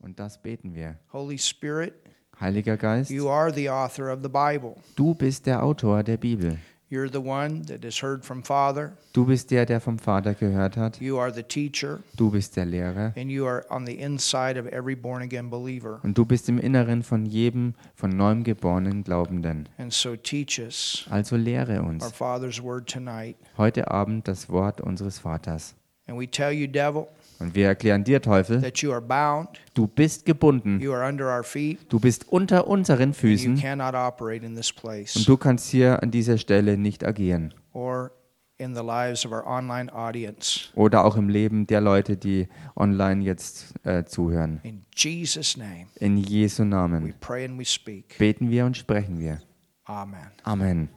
Und das beten wir. Holy Spirit, Heiliger Geist, you are the author of the Bible. du bist der Autor der Bibel. You're the one that has heard from Father. Du bist der, der vom Vater gehört hat. You are the teacher, Du bist der Lehrer. and you are on the inside of every born again believer. Und du bist im Inneren von jedem von neuem geborenen Glaubenden. And so teach us Also lehre our uns Father's word tonight. heute Abend das Wort unseres Vaters. And we tell you, devil, Und wir erklären dir, Teufel, that you are bound, du bist gebunden. you are under our feet, Du bist unter unseren you Füßen cannot operate in this und place du kannst hier an dieser Stelle nicht agieren. or in the lives of our online audience. Oder auch im Leben der Leute, die online jetzt äh, zuhören. In Jesus' name, In Jesu we Namen pray and we speak. beten wir und sprechen wir. Amen. Amen.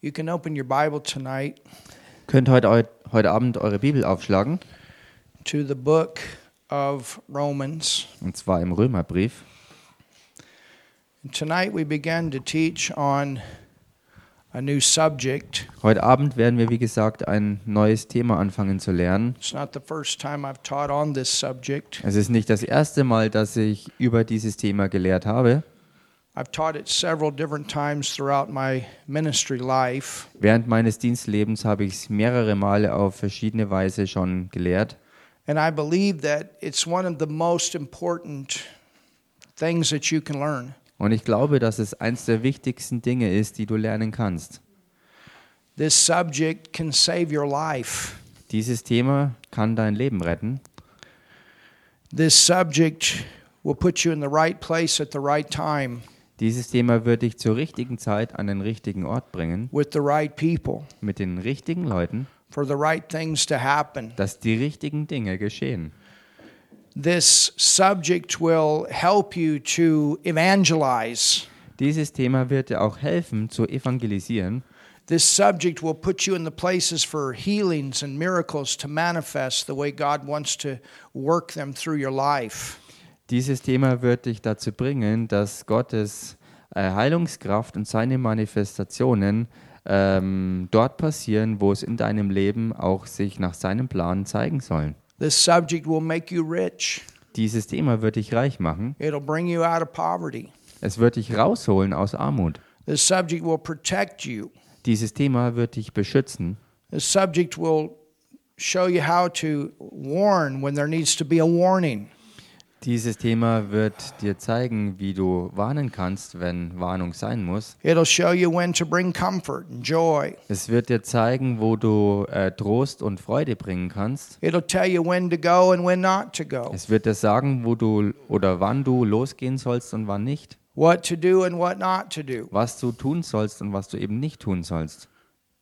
You can open your Bible tonight Könnt heute, eu- heute Abend eure Bibel aufschlagen, to the book of Romans. und zwar im Römerbrief. Tonight we begin to teach on a new subject. Heute Abend werden wir, wie gesagt, ein neues Thema anfangen zu lernen. It's not the first time I've taught on this subject. Es ist nicht das erste Mal, dass ich über dieses Thema gelehrt habe. Während meines Dienstlebens habe ich es mehrere Male auf verschiedene Weise schon gelehrt. And I believe that it's one of the most important things that you can learn. Und ich glaube, dass es eines der wichtigsten Dinge ist, die du lernen kannst. This subject can save your life. Dieses Thema kann dein Leben retten. This subject will put you in the right place at the right time Dieses Thema wird dich zur richtigen Zeit an den richtigen Ort bringen, with the right people mit den richtigen Leuten, for the right things to happen. dass die richtigen Dinge geschehen. This subject will help you to evangelize. Dieses Thema wird dir auch helfen zu evangelisieren. This subject will put you in the places for healings and miracles to manifest the way God wants to work them through your life. Dieses Thema wird dich dazu bringen, dass Gottes äh, Heilungskraft und seine Manifestationen ähm, dort passieren, wo es in deinem Leben auch sich nach seinem Plan zeigen sollen. This subject will make you rich. Dieses Thema wird dich reich machen. It'll bring you out of poverty. Es wird dich rausholen aus Armut. This subject will protect you. Dieses Thema wird dich beschützen. This subject will show you how to warn when there needs to be a warning. Dieses Thema wird dir zeigen, wie du warnen kannst, wenn Warnung sein muss. It'll show you when to bring comfort and joy. Es wird dir zeigen, wo du äh, Trost und Freude bringen kannst. It'll tell you when to go and when not to go. Es wird dir sagen, wo du oder wann du losgehen sollst und wann nicht. What to do and what not to do. Was du tun sollst und was du eben nicht tun sollst.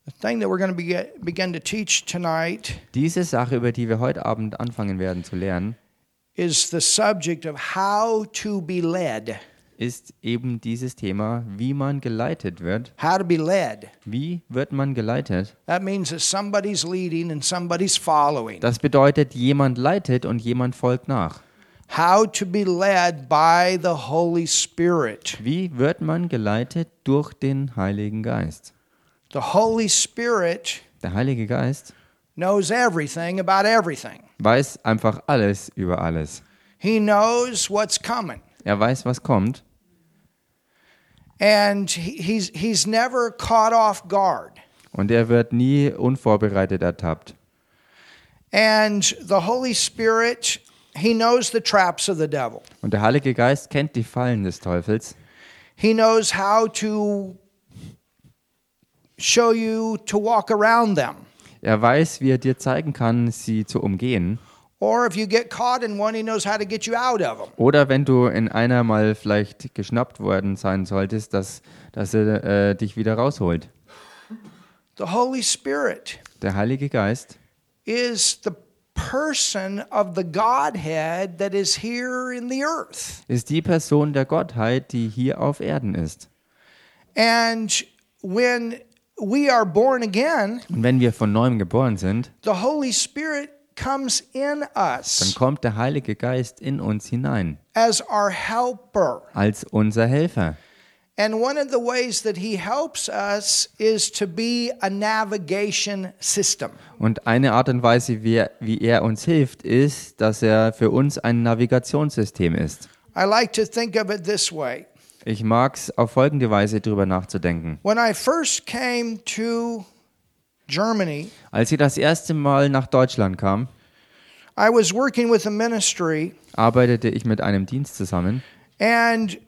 The thing that we're going to be, begin to teach tonight Diese Sache, über die wir heute Abend anfangen werden zu lernen, is the subject of how to be led. ist eben dieses Thema, wie man geleitet wird. How to be led. Wie wird man geleitet? That means that somebody's leading and somebody's following. Das bedeutet, jemand leitet und jemand folgt nach. How to be led by the Holy Spirit. Wie wird man geleitet durch den Heiligen Geist? The Holy Spirit Der Heilige Geist knows everything about everything. weiß einfach alles über alles. He knows what's coming. Er weiß, was kommt And he- he's, he's never caught off guard. und er wird nie unvorbereitet ertappt. And the Holy Spirit, he knows the traps of the devil. Und der Heilige Geist kennt die Fallen des Teufels. He knows how to show you to walk around them. Er weiß, wie er dir zeigen kann, sie zu umgehen. Oder wenn du in einer mal vielleicht geschnappt worden sein solltest, dass, dass er äh, dich wieder rausholt. The Holy Spirit Der Heilige Geist is the person of the Godhead that is here in the earth. ist die Person der Gottheit, die hier auf Erden ist. And when we are born again, Und wenn wir von neuem geboren sind, the Holy Spirit comes in dann us kommt der Heilige Geist in uns hinein as our helper. als unser Helfer. And one of the ways that he helps us is to be a navigation system. Und eine Art und Weise, wie er, wie er uns hilft, ist, dass er für uns ein Navigationssystem ist. I like to think of it this way. Ich mag es auf folgende Weise drüber nachzudenken. When I first came to Germany, Als ich das erste Mal nach Deutschland kam, I was working with a ministry arbeitete ich mit einem Dienst zusammen and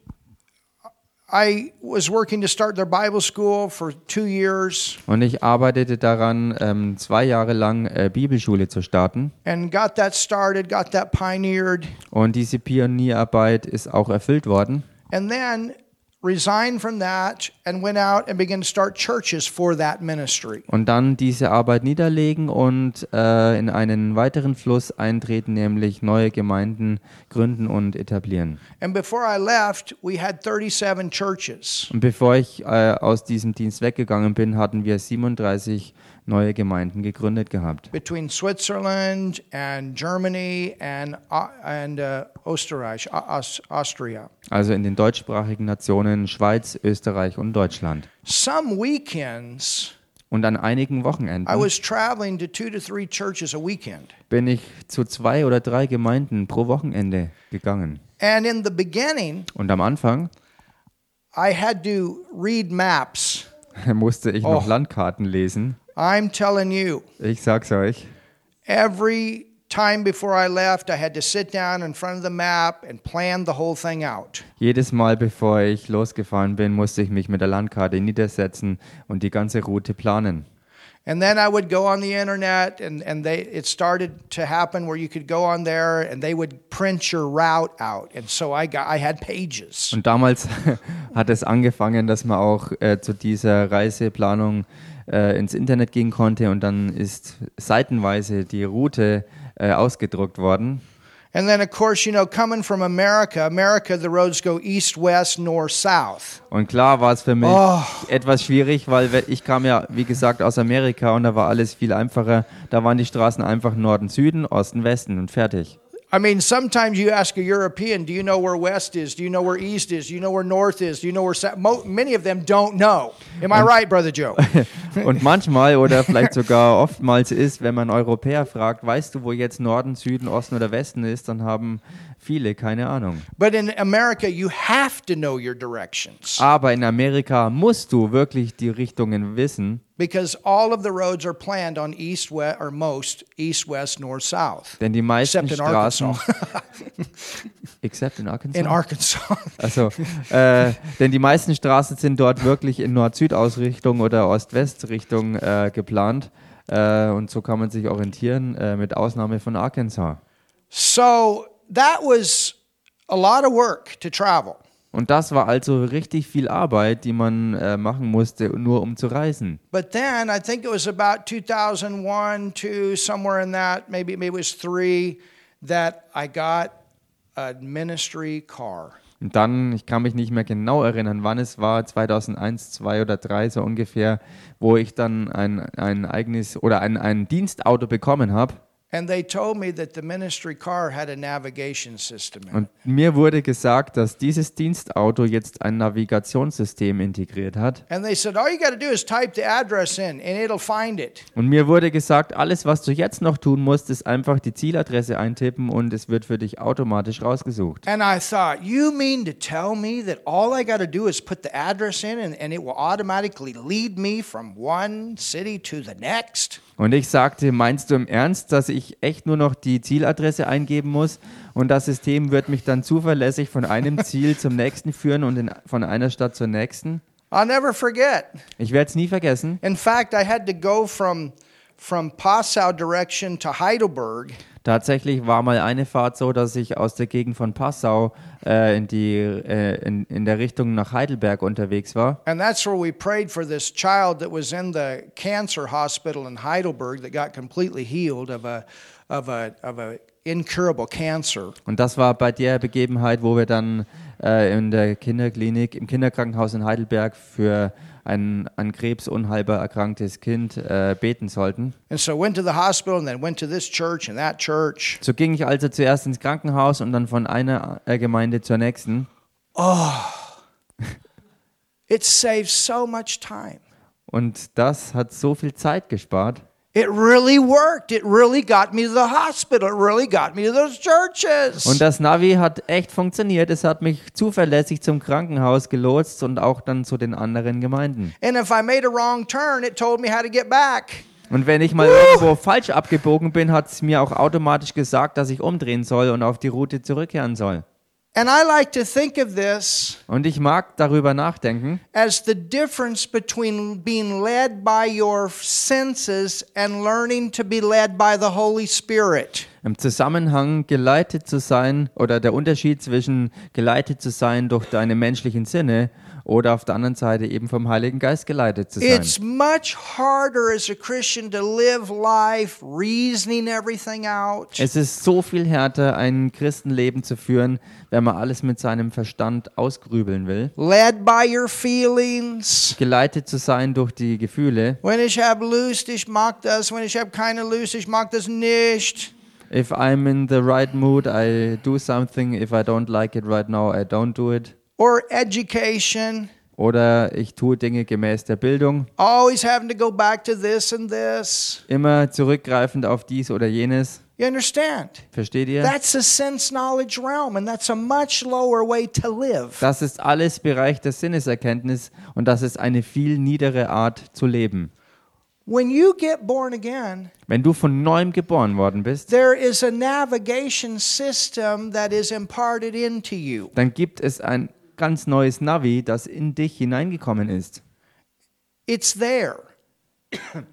I was working to start their Bible school for two years und ich arbeitete daran, ähm, zwei Jahre lang äh, Bibelschule zu starten. and got that started, got that pioneered, Und diese Pionierarbeit ist auch erfüllt worden. And then resigned from that and went out and began to start churches for that ministry. Und dann diese Arbeit niederlegen und äh, in einen weiteren Fluss eintreten, nämlich neue Gemeinden gründen und etablieren. And before I left, we had 37 churches. Und bevor ich äh, aus diesem Dienst weggegangen bin, hatten wir 37 neue Gemeinden gegründet gehabt. between Switzerland and Germany and uh, and uh, Österreich, Aus- Austria. Also in den deutschsprachigen Nationen Schweiz, Österreich und Deutschland. Some weekends, Und an einigen I Wochenenden was traveling to two to three churches a weekend. bin ich zu zwei oder drei Gemeinden pro Wochenende gegangen. And in the beginning, Und am Anfang I had to read maps. musste ich noch Oh. Landkarten lesen. I'm telling you, Ich sag's euch. every time before I left, I had to sit down in front of the map and plan the whole thing out. Jedes Mal, bevor ich losgefahren bin, musste ich mich mit der Landkarte niedersetzen und die ganze Route planen. And then I would go on the internet, and, and they it started to happen where you could go on there, and they would print your route out, and so I got I had pages. Und damals hat es angefangen, dass man auch äh, zu dieser Reiseplanung äh, ins Internet gehen konnte und dann ist seitenweise die Route äh, ausgedruckt worden. And then of course, you know, coming from America, America the roads go east, west, north, south. Und klar war es für mich Oh. etwas schwierig, weil we- ich kam ja, wie gesagt, aus Amerika und da war alles viel einfacher. Da waren die Straßen einfach Norden, Süden, Osten, Westen und fertig. I mean, sometimes you ask a European, "Do you know where west is? Do you know where east is? Do you know where north is? Do you know where south?" Many of them don't know. Am I right, brother Joe? Und manchmal oder vielleicht sogar oftmals ist, wenn man Europäer fragt, weißt du, wo jetzt Norden, Süden, Osten oder Westen ist, dann haben viele keine Ahnung. but in America, you have to know your directions Aber in Amerika musst du wirklich die Richtungen wissen, because all of the roads are planned on east, west, or most east, west, north, south. denn die meisten Except in Straßen, Arkansas. except in Arkansas. in Arkansas. Also, äh, denn die meisten Straßen sind dort wirklich in Nord-Süd-Ausrichtung oder Ost-West-Richtung äh, geplant. Äh, und so kann man sich orientieren, äh, mit Ausnahme von Arkansas. so that was a lot of work to travel. Und das war also richtig viel Arbeit, die man äh, machen musste, nur um zu reisen. But then I think it was about 2001, two, somewhere in that, maybe, maybe it was three, that I got a ministry car. Und dann, ich kann mich nicht mehr genau erinnern, wann es war, 2001, 2 oder 3 so ungefähr, wo ich dann ein, ein eigenes oder ein, ein Dienstauto bekommen habe. And they told me that the ministry car had a navigation system in it. Und mir wurde gesagt, dass dieses Dienstauto jetzt ein Navigationssystem integriert hat. And they said, all you got to do is type the address in and it'll find it. Und mir wurde gesagt, alles, was du jetzt noch tun musst, ist einfach die Zieladresse eintippen und es wird für dich automatisch rausgesucht. And I thought, you mean to tell me that all I got to do is put the address in and, and it will automatically lead me from one city to the next? Und ich sagte, meinst du im Ernst, dass ich echt nur noch die Zieladresse eingeben muss und das System wird mich dann zuverlässig von einem Ziel zum nächsten führen und in, von einer Stadt zur nächsten? I'll never forget. Ich werde es nie vergessen. In fact, I had to go from from Passau direction to Heidelberg, Tatsächlich war mal eine Fahrt so, dass ich aus der Gegend von Passau äh, in, die, äh, in, in der Richtung nach Heidelberg unterwegs war. and that's where we prayed for this child that was in the cancer hospital in Heidelberg that got completely healed of a of a of a incurable cancer. Und das war bei der Begebenheit, wo wir dann äh, in der Kinderklinik, im Kinderkrankenhaus in Heidelberg für ein an Krebs unheilbar erkranktes Kind äh, beten sollten. So went to the hospital and then went to this church and that church. So ging ich also zuerst ins Krankenhaus und dann von einer äh, Gemeinde zur nächsten. It saves so much time. Und das hat so viel Zeit gespart. It really worked. It really got me to the hospital. It really got me to those churches. Und das Navi hat echt funktioniert. Es hat mich zuverlässig zum Krankenhaus gelotst und auch dann zu den anderen Gemeinden. and if I made a wrong turn, it told me how to get back. Und wenn ich mal irgendwo falsch abgebogen bin, hat es mir auch automatisch gesagt, dass ich umdrehen soll und auf die Route zurückkehren soll. And I like to think of this Und ich mag darüber nachdenken, as the difference between being led by your senses and learning to be led by the Holy Spirit. im Zusammenhang geleitet zu sein oder der Unterschied zwischen geleitet zu sein durch deine menschlichen Sinne oder auf der anderen Seite eben vom Heiligen Geist geleitet zu sein. It's much harder as a Christian to live life reasoning everything out. Es ist so viel härter, ein Christenleben zu führen, wenn man alles mit seinem Verstand ausgrübeln will. led by your feelings. Geleitet zu sein durch die Gefühle. Wenn ich hab Lust, ich mag das. Wenn ich hab keine Lust, ich mag das nicht. If I'm in the right mood, I do something. If I don't like it right now, I don't do it. Or education. Oder ich tue Dinge gemäß der Bildung. Always having to go back to this and this. Immer zurückgreifend auf dies oder jenes. You understand? Versteht ihr? That's a sense knowledge realm, and that's a much lower way to live. Das ist alles Bereich der Sinneserkenntnis und das ist eine viel niedere Art zu leben. When you get born again, Wenn du von neuem geboren worden bist, there is a navigation system that is imparted into you. dann gibt es ein ganz neues Navi, das in dich hineingekommen ist. It's there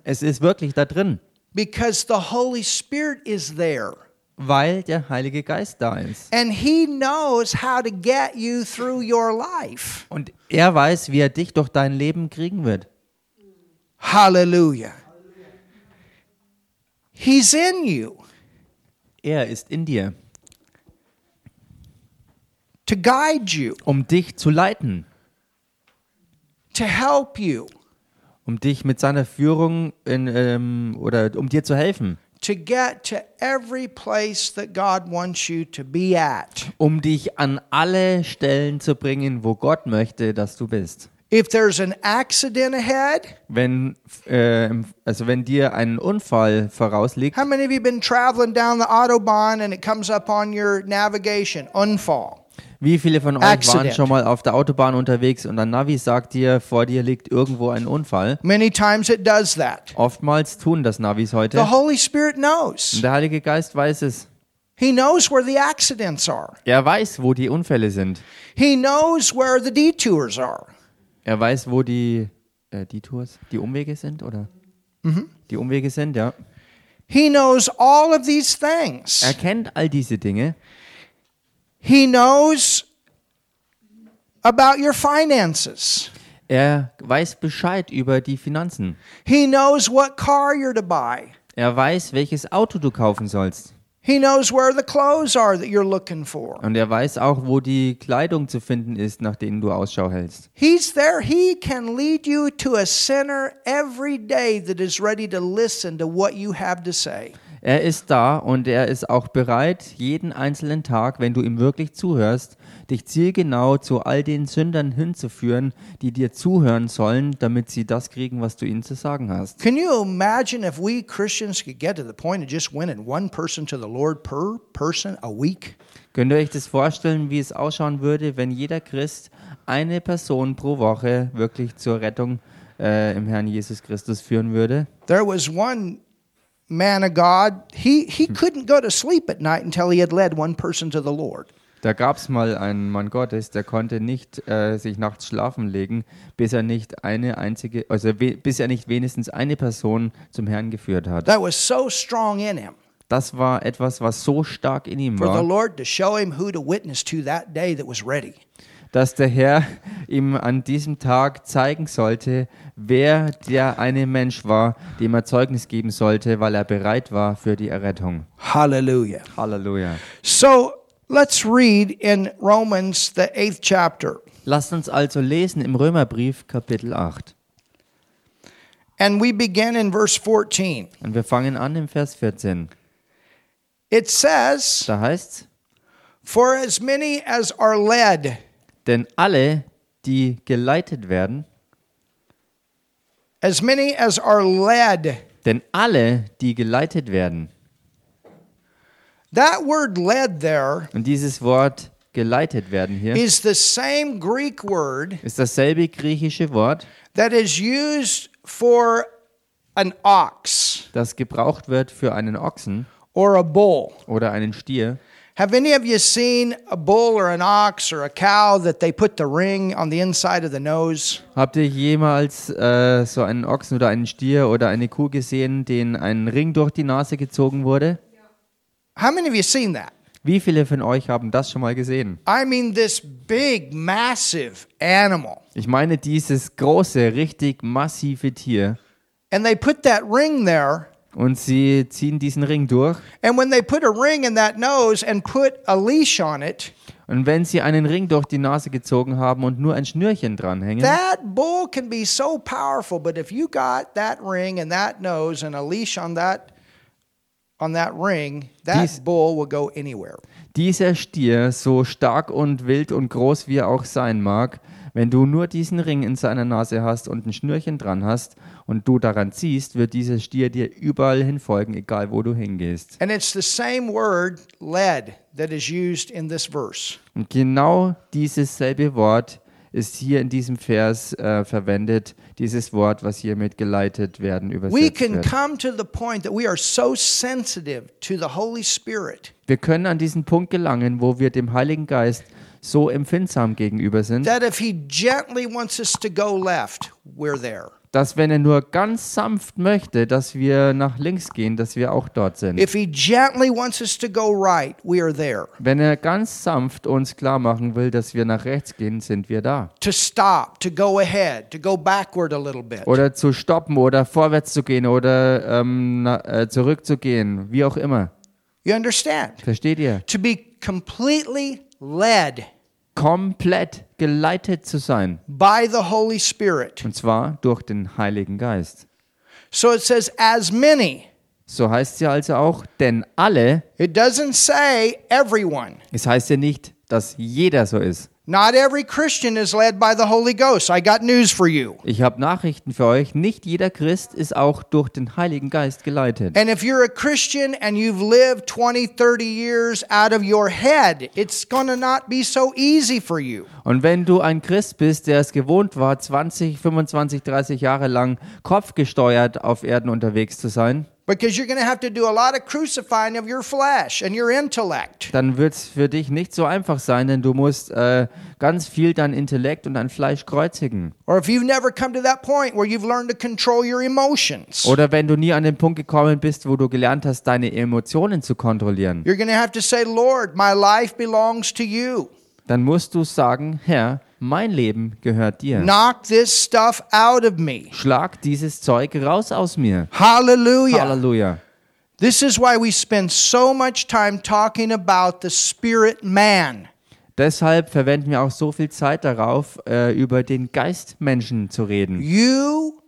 Es ist wirklich da drin, because the Holy Spirit is there. weil der Heilige Geist da ist. And He knows how to get you through your life. Und er weiß, wie er dich durch dein Leben kriegen wird. Hallelujah. He's in you Er ist in dir, to guide you, um dich zu leiten, to help you, um dich mit seiner Führung in, ähm, oder um dir zu helfen, to get to every place that God wants you to be at. um dich an alle Stellen zu bringen, wo Gott möchte, dass du bist. If there's an accident ahead, Wenn, äh, also wenn dir ein Unfall vorausliegt, how many of you been traveling down the Autobahn and it comes up on your navigation? Unfall. Wie viele von euch waren Accident. schon mal auf der Autobahn unterwegs und ein Navi sagt dir, vor dir liegt irgendwo ein Unfall? Many times it does that. Oftmals tun das Navis heute. The Holy Spirit knows. Und der Heilige Geist weiß es. He knows where the accidents are. Er weiß, wo die Unfälle sind. He knows where the detours are. Er weiß, wo die äh, die Tours, die Umwege sind, oder? Die Umwege sind, ja. He knows all of these things. Er kennt all diese Dinge. He knows about your finances. Er weiß Bescheid über die Finanzen. He knows what car you're to buy. Er weiß, welches Auto du kaufen sollst. He knows where the clothes are that you're looking for. Und er weiß auch, wo die Kleidung zu finden ist, nach denen du Ausschau hältst. He's there. He can lead you to a sinner every day that is ready to listen to what you have to say. Er ist da und er ist auch bereit, jeden einzelnen Tag, wenn du ihm wirklich zuhörst, dich zielgenau zu all den Sündern hinzuführen, die dir zuhören sollen, damit sie das kriegen, was du ihnen zu sagen hast. Can you imagine if we Christians could get to the point of just winning one person to the Lord per person a week? Könnt ihr euch das vorstellen, wie es ausschauen würde, wenn jeder Christ eine Person pro Woche wirklich zur Rettung äh, im Herrn Jesus Christus führen würde? There was one man of God, he, he couldn't go to sleep at night until he had led one person to the Lord. Da gab es mal einen Mann Gottes, der konnte nicht äh, sich nachts schlafen legen, bis er nicht eine einzige, also bis er nicht wenigstens eine Person zum Herrn geführt hat. That was so strong in him Das war etwas, was so stark in ihm for the war, Lord to show him who to witness to that day that was ready. Dass der Herr ihm an diesem Tag zeigen sollte, wer der eine Mensch war, dem er Zeugnis geben sollte, weil er bereit war für die Errettung. Hallelujah. Halleluja. So let's read in Romans, the eighth chapter. Lasst uns also lesen im Römerbrief Kapitel 8. And we begin in verse 14. Und wir fangen an im Vers 14. It says, Da heißt's, For as many as are led, denn alle, die geleitet werden, as many as are led. denn alle, die geleitet werden. That word led there Und dieses Wort geleitet werden hier is the same Greek word ist dasselbe griechische Wort, that is used for an ox das gebraucht wird für einen Ochsen or a bull. oder einen Stier. Have any of you seen a bull or an ox or a cow that they put the ring on the inside of the nose? Habt ihr jemals äh, so einen Ochsen oder einen Stier oder eine Kuh gesehen, denen ein Ring durch die Nase gezogen wurde? How many of you seen that? Wie viele von euch haben das schon mal gesehen? I mean, this big, massive animal. Ich meine dieses große, richtig massive Tier. And they put that ring there. Und sie ziehen diesen Ring durch. And when they put a ring in that nose and put a leash on it, Und wenn sie einen Ring durch die Nase gezogen haben und nur ein Schnürchen dranhängen, that bull can be so powerful. But if you got that ring and that nose and a leash on that on that ring, that Dies- bull will go anywhere. dieser Stier, so stark und wild und groß wie er auch sein mag, wenn du nur diesen Ring in seiner Nase hast und ein Schnürchen dran hast und du daran ziehst, wird dieser Stier dir überall hinfolgen, egal wo du hingehst. And it's the same word, led, that is used in this verse. Und genau dieses selbe Wort ist hier in diesem Vers äh, verwendet, dieses Wort, was hier mit geleitet werden We übersetzt wird. Wir können an diesen Punkt gelangen, wo wir dem Heiligen Geist so empfindsam gegenüber sind, that if He gently wants us to go left, we're there. Dass wenn er nur ganz sanft möchte, dass wir nach links gehen, dass wir auch dort sind. If He gently wants us to go right, we are there. Wenn er ganz sanft uns klar machen will, dass wir nach rechts gehen, sind wir da. To stop, to go ahead, to go backward a little bit. Oder zu stoppen oder vorwärts zu gehen oder ähm, äh, zurückzugehen, wie auch immer. You understand? Versteht ihr? To be completely led Komplett geleitet zu sein. by the Holy Spirit. Und zwar durch den Heiligen Geist. So it says, as many. So heißt es ja also auch, denn alle, It doesn't say everyone. es heißt ja nicht, dass jeder so ist. Not every Christian is led by the Holy Ghost. I got news for you. Ich habe Nachrichten für euch. Nicht jeder Christ ist auch durch den Heiligen Geist geleitet. And if you're a Christian and you've lived 20, 30 years out of your head, it's going to not be so easy for you. Und wenn du ein Christ bist, der es gewohnt war, 20, 25, 30 Jahre lang kopfgesteuert auf Erden unterwegs zu sein, Because you're going to have to do a lot of crucifying of your flesh and your intellect. dann wird es für dich nicht so einfach sein, denn du musst äh, ganz viel dein Intellekt und dein Fleisch kreuzigen. Or if you've never come to that point where you've learned to control your emotions, Oder wenn du nie an den Punkt gekommen bist, wo du gelernt hast, deine Emotionen zu kontrollieren, you're going to have to say, Lord, my life belongs to you. dann musst du sagen, Herr, mein Leben gehört dir. Knock this stuff out of me. Schlag dieses Zeug raus aus mir. Hallelujah. Halleluja. This is why we spend so much time talking about the spirit man. Deshalb verwenden wir auch so viel Zeit darauf, äh, über den Geistmenschen zu reden. You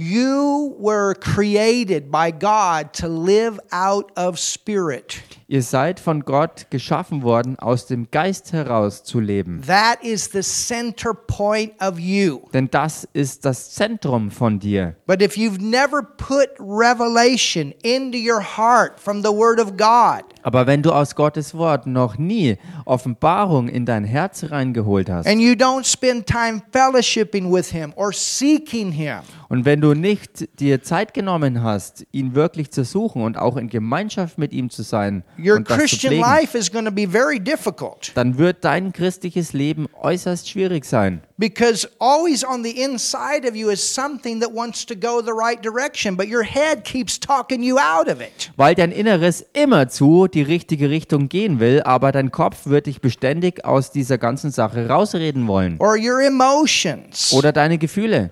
you were created by God to live out of spirit. Ihr seid von Gott geschaffen worden, aus dem Geist heraus zu leben. That is the center point of you. Denn das ist das Zentrum von dir. But if you've never put revelation into your heart from the word of God, Aber wenn du aus Gottes Wort noch nie Offenbarung in dein Herz reingeholt hast and you don't spend time fellowshipping with him or seeking him, und wenn du nicht dir Zeit genommen hast, ihn wirklich zu suchen und auch in Gemeinschaft mit ihm zu sein your und das zu Christian pflegen, life is going to be very difficult. dann wird dein christliches Leben äußerst schwierig sein. Because always on the inside of you is something that wants to go the right direction, but your head keeps talking you out of it. Weil dein Inneres immerzu die richtige Richtung gehen will, aber dein Kopf wird dich beständig aus dieser ganzen Sache rausreden wollen. Or your emotions. Oder deine Gefühle.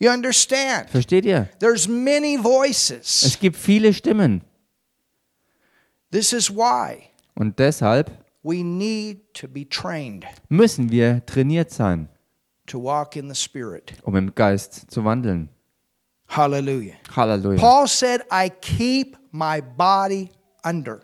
You understand? Versteht ihr? There's many voices. Es gibt viele Stimmen. This is why Und deshalb we need to be trained müssen wir trainiert sein, to walk in the Spirit. um im Geist zu wandeln. Hallelujah. Halleluja. Paul said, I keep my body under.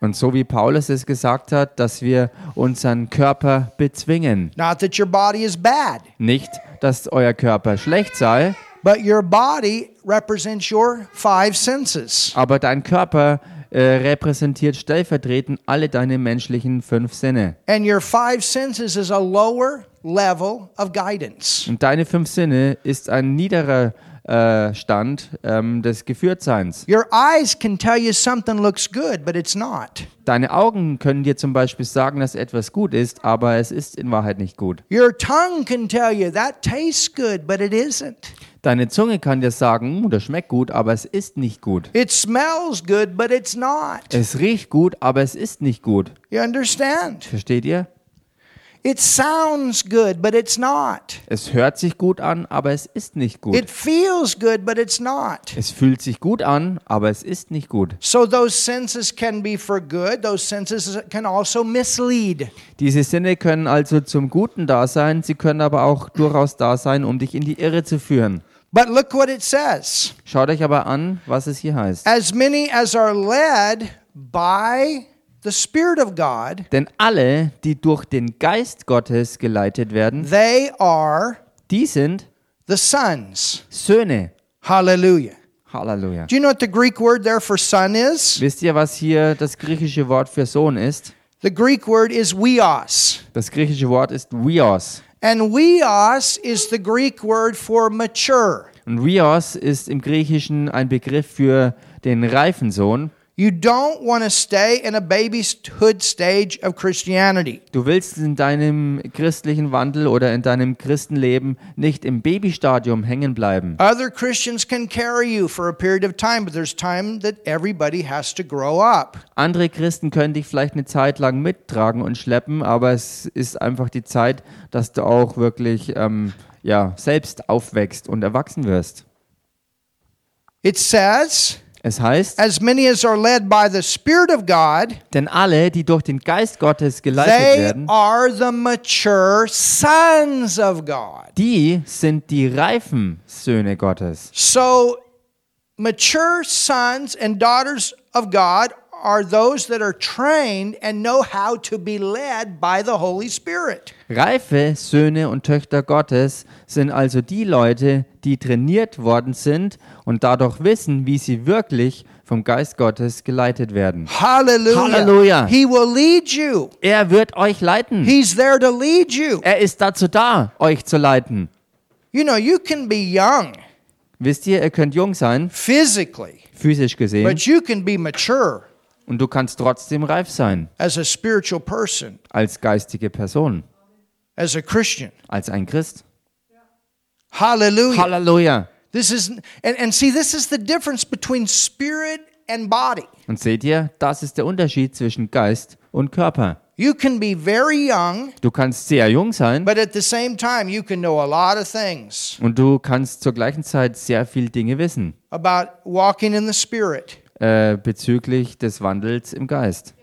Und so wie Paulus es gesagt hat, dass wir unseren Körper bezwingen. Not that your body is bad, Nicht, dass euer Körper schlecht sei, but your body represents your five senses. aber dein Körper äh, repräsentiert stellvertretend alle deine menschlichen fünf Sinne. And your five senses is a lower level of guidance. Und deine fünf Sinne ist ein niederer äh, Stand ähm, des Geführtseins. Your eyes can tell you something looks good, but it's not. Deine Augen können dir zum Beispiel sagen, dass etwas gut ist, aber es ist in Wahrheit nicht gut. Your tongue can tell you that tastes good, but it isn't. Deine Zunge kann dir sagen, "Mm, das schmeckt gut, aber es ist nicht gut. It smells good, but it's not. Es riecht gut, aber es ist nicht gut. You understand? Versteht ihr? It sounds good, but it's not. Es hört sich gut an, aber es ist nicht gut. It feels good, but it's not. Es fühlt sich gut an, aber es ist nicht gut. So those senses can be for good, those senses can also mislead. Diese Sinne können also zum Guten da sein, sie können aber auch durchaus da sein, um dich in die Irre zu führen. But look what it says. Schaut euch aber an, was es hier heißt. As many as are led by the Spirit of God, Denn alle, die durch den Geist Gottes geleitet werden, they are die sind the sons. Söhne. Hallelujah. Halleluja. Do you know what the Greek word there for son is? Wisst ihr, was hier das griechische Wort für Sohn ist? The Greek word is weos. Das griechische Wort ist Vios. And weos is the Greek word for mature. Und Vios ist im Griechischen ein Begriff für den reifen Sohn. You don't want to stay in a babyhood stage of Christianity. Du willst in deinem christlichen Wandel oder in deinem Christenleben nicht im Babystadium hängen bleiben. Other Christians can carry you for a period of time, but there's time that everybody has to grow up. Andere Christen können dich vielleicht eine Zeit lang mittragen und schleppen, aber es ist einfach die Zeit, dass du auch wirklich ähm, ja, selbst aufwächst und erwachsen wirst. It says, Es heißt, as many as are led by the Spirit of God, denn alle, die durch den Geist Gottes geleitet they werden, are the mature sons of God. die sind die reifen Söhne Gottes. So, mature sons and daughters of God are those that are trained and know how to be led by the Holy Spirit. Reife Söhne und Töchter Gottes sind also die Leute, die trainiert worden sind und dadurch wissen, wie sie wirklich vom Geist Gottes geleitet werden. Hallelujah. Hallelujah. He will lead you. Er wird euch leiten. He's there to lead you. Er ist dazu da, euch zu leiten. You know, you can be young Wisst ihr, ihr könnt jung sein, physically, physisch gesehen, but you can be mature und du kannst trotzdem reif sein as a spiritual person, als geistige Person, as a Christian. als ein Christ. Hallelujah. Halleluja. This is and, and see this is the difference between spirit and body. Und seht ihr, das ist der Unterschied zwischen Geist und Körper. You can be very young, Du kannst sehr jung sein but at the same time you can know a lot of things und du kannst zur gleichen Zeit sehr viel Dinge wissen about walking in the spirit. Äh, bezüglich des Wandels im Geist.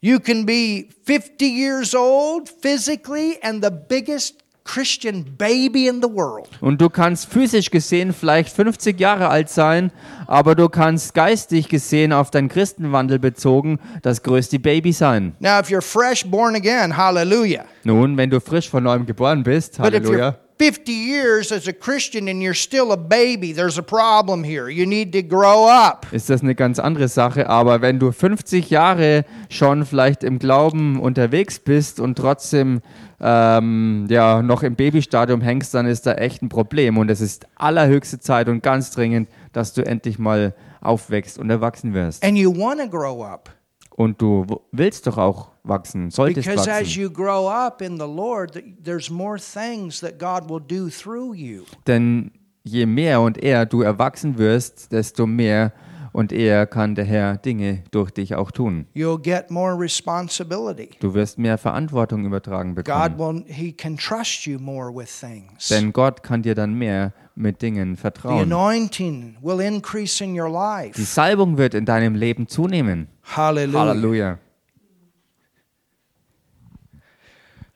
You can be 50 years old physically and the biggest Christian baby in the world. Und du kannst physisch gesehen vielleicht 50 Jahre alt sein, aber du kannst geistig gesehen auf deinen Christenwandel bezogen das größte Baby sein. Now, if you're fresh born again, hallelujah. Nun, wenn du frisch von neuem geboren bist, Halleluja. You're 50 years as a Christian and you're still a baby, there's a problem here. You need to grow up. ist das eine ganz andere Sache. Aber wenn du 50 Jahre schon vielleicht im Glauben unterwegs bist und trotzdem ähm, ja, noch im Babystadium hängst, dann ist da echt ein Problem. Und es ist allerhöchste Zeit und ganz dringend, dass du endlich mal aufwächst und erwachsen wirst. And you want to grow up. Und du willst doch auch wachsen, solltest Because as wachsen. you grow up in the Lord, th- there's more things that God will do through you. Denn je mehr und eher du erwachsen wirst, desto mehr und eher kann der Herr Dinge durch dich auch tun. You'll get more responsibility. Du wirst mehr Verantwortung übertragen God bekommen. will he can trust you more with things. Denn Gott kann dir dann mehr mit Dingen The vertrauen. anointing will increase in your Die life. Salbung wird in deinem Leben zunehmen. Hallelujah. Halleluja.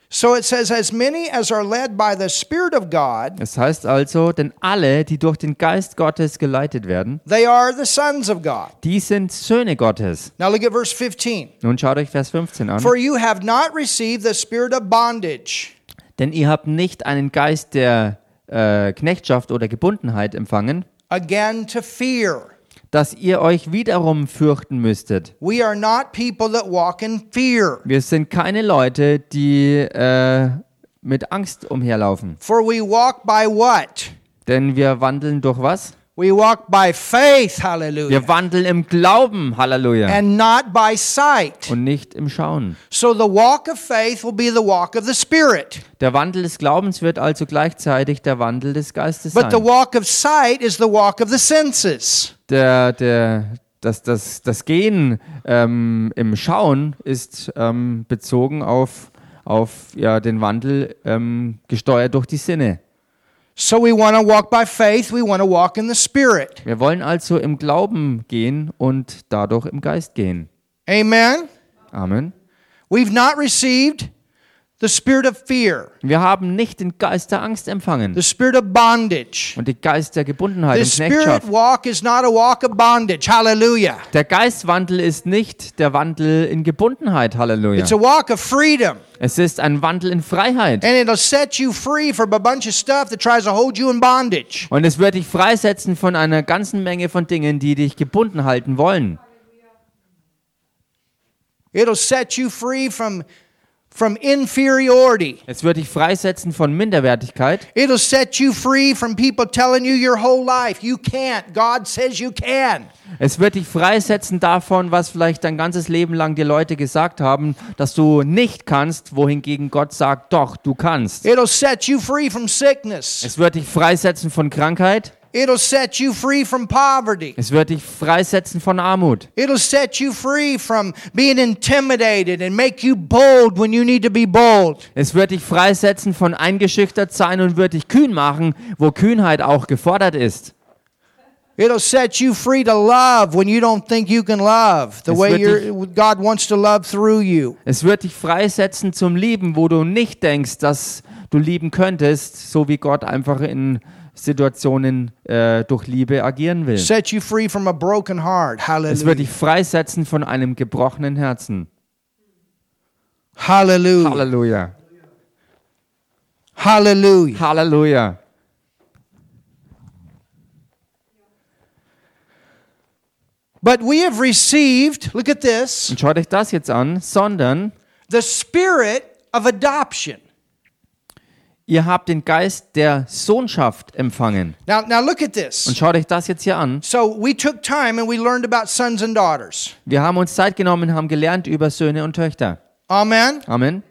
So it says, as many as are led by the Spirit of God, Es heißt also, denn alle, die durch den Geist Gottes geleitet werden, they are the sons of God. die sind Söhne Gottes. Now look at verse 15. Nun schaut euch Vers 15 an. For you have not received the spirit of bondage Denn ihr habt nicht einen Geist der äh, Knechtschaft oder Gebundenheit empfangen, again to fear. Dass ihr euch wiederum fürchten müsstet. We are not people that walk in fear, Wir sind keine Leute, die äh, mit Angst umherlaufen. for we walk by what? Denn wir wandeln durch was? We walk by faith, hallelujah, Wir wandeln im Glauben, Halleluja. and not by sight. Und nicht im Schauen. So the walk of faith will be the walk of the Spirit, Der Wandel des Glaubens wird also gleichzeitig der Wandel des Geistes but the sein. walk of sight is the walk of the senses. Der, der, das, das, das Gehen ähm, im Schauen ist ähm, bezogen auf, auf ja, den Wandel ähm, gesteuert durch die Sinne. So we want to walk by faith, we want to walk in the Spirit. Wir wollen also im Glauben gehen und dadurch im Geist gehen. Amen. Amen. We've not received the spirit of fear, Wir haben nicht den Geist der Angst empfangen the spirit of bondage. und den Geist der Gebundenheit The und spirit Knechtschaft. walk is not a walk of bondage. Hallelujah. Der Geistwandel ist nicht der Wandel in Gebundenheit. Halleluja. It's a walk of freedom. Es ist ein Wandel in Freiheit. And it'll set you free from a bunch of stuff that tries to hold you in bondage. Und es wird dich freisetzen von einer ganzen Menge von Dingen, die dich gebunden halten wollen. It'll set you free from, from inferiority. Es wird dich freisetzen von Minderwertigkeit. It'll set you free from people telling you your whole life you can't. God says you can. Es wird dich freisetzen davon, was vielleicht dein ganzes Leben lang dir Leute gesagt haben, dass du nicht kannst, wohingegen Gott sagt, doch, du kannst. It'll set you free from sickness. Es wird dich freisetzen von Krankheit. It'll set you free from poverty. Es wird dich freisetzen von Armut. It'll set you free from being intimidated and make you bold when you need to be bold. Es wird dich freisetzen von eingeschüchtert sein und wird dich kühn machen, wo Kühnheit auch gefordert ist. It'll set you free to love when you don't think you can love the Es way you're, God wants to love through you. Es wird dich freisetzen zum Lieben, wo du nicht denkst, dass du lieben könntest, so wie Gott einfach in Situationen äh, durch Liebe agieren will. Set you free from a broken heart. Es wird Hallelujah. dich freisetzen von einem gebrochenen Herzen. Hallelujah. Halleluja. Hallelujah. Halleluja. But we have received, look at this, Und schaut euch das jetzt an, sondern the spirit of adoption. Ihr habt den Geist der Sohnschaft empfangen. Now, now look at Und this. schaut euch das jetzt hier an. So we took time and we learned about sons and daughters. Wir haben uns Zeit genommen, haben gelernt über Söhne und Töchter. Amen. Amen.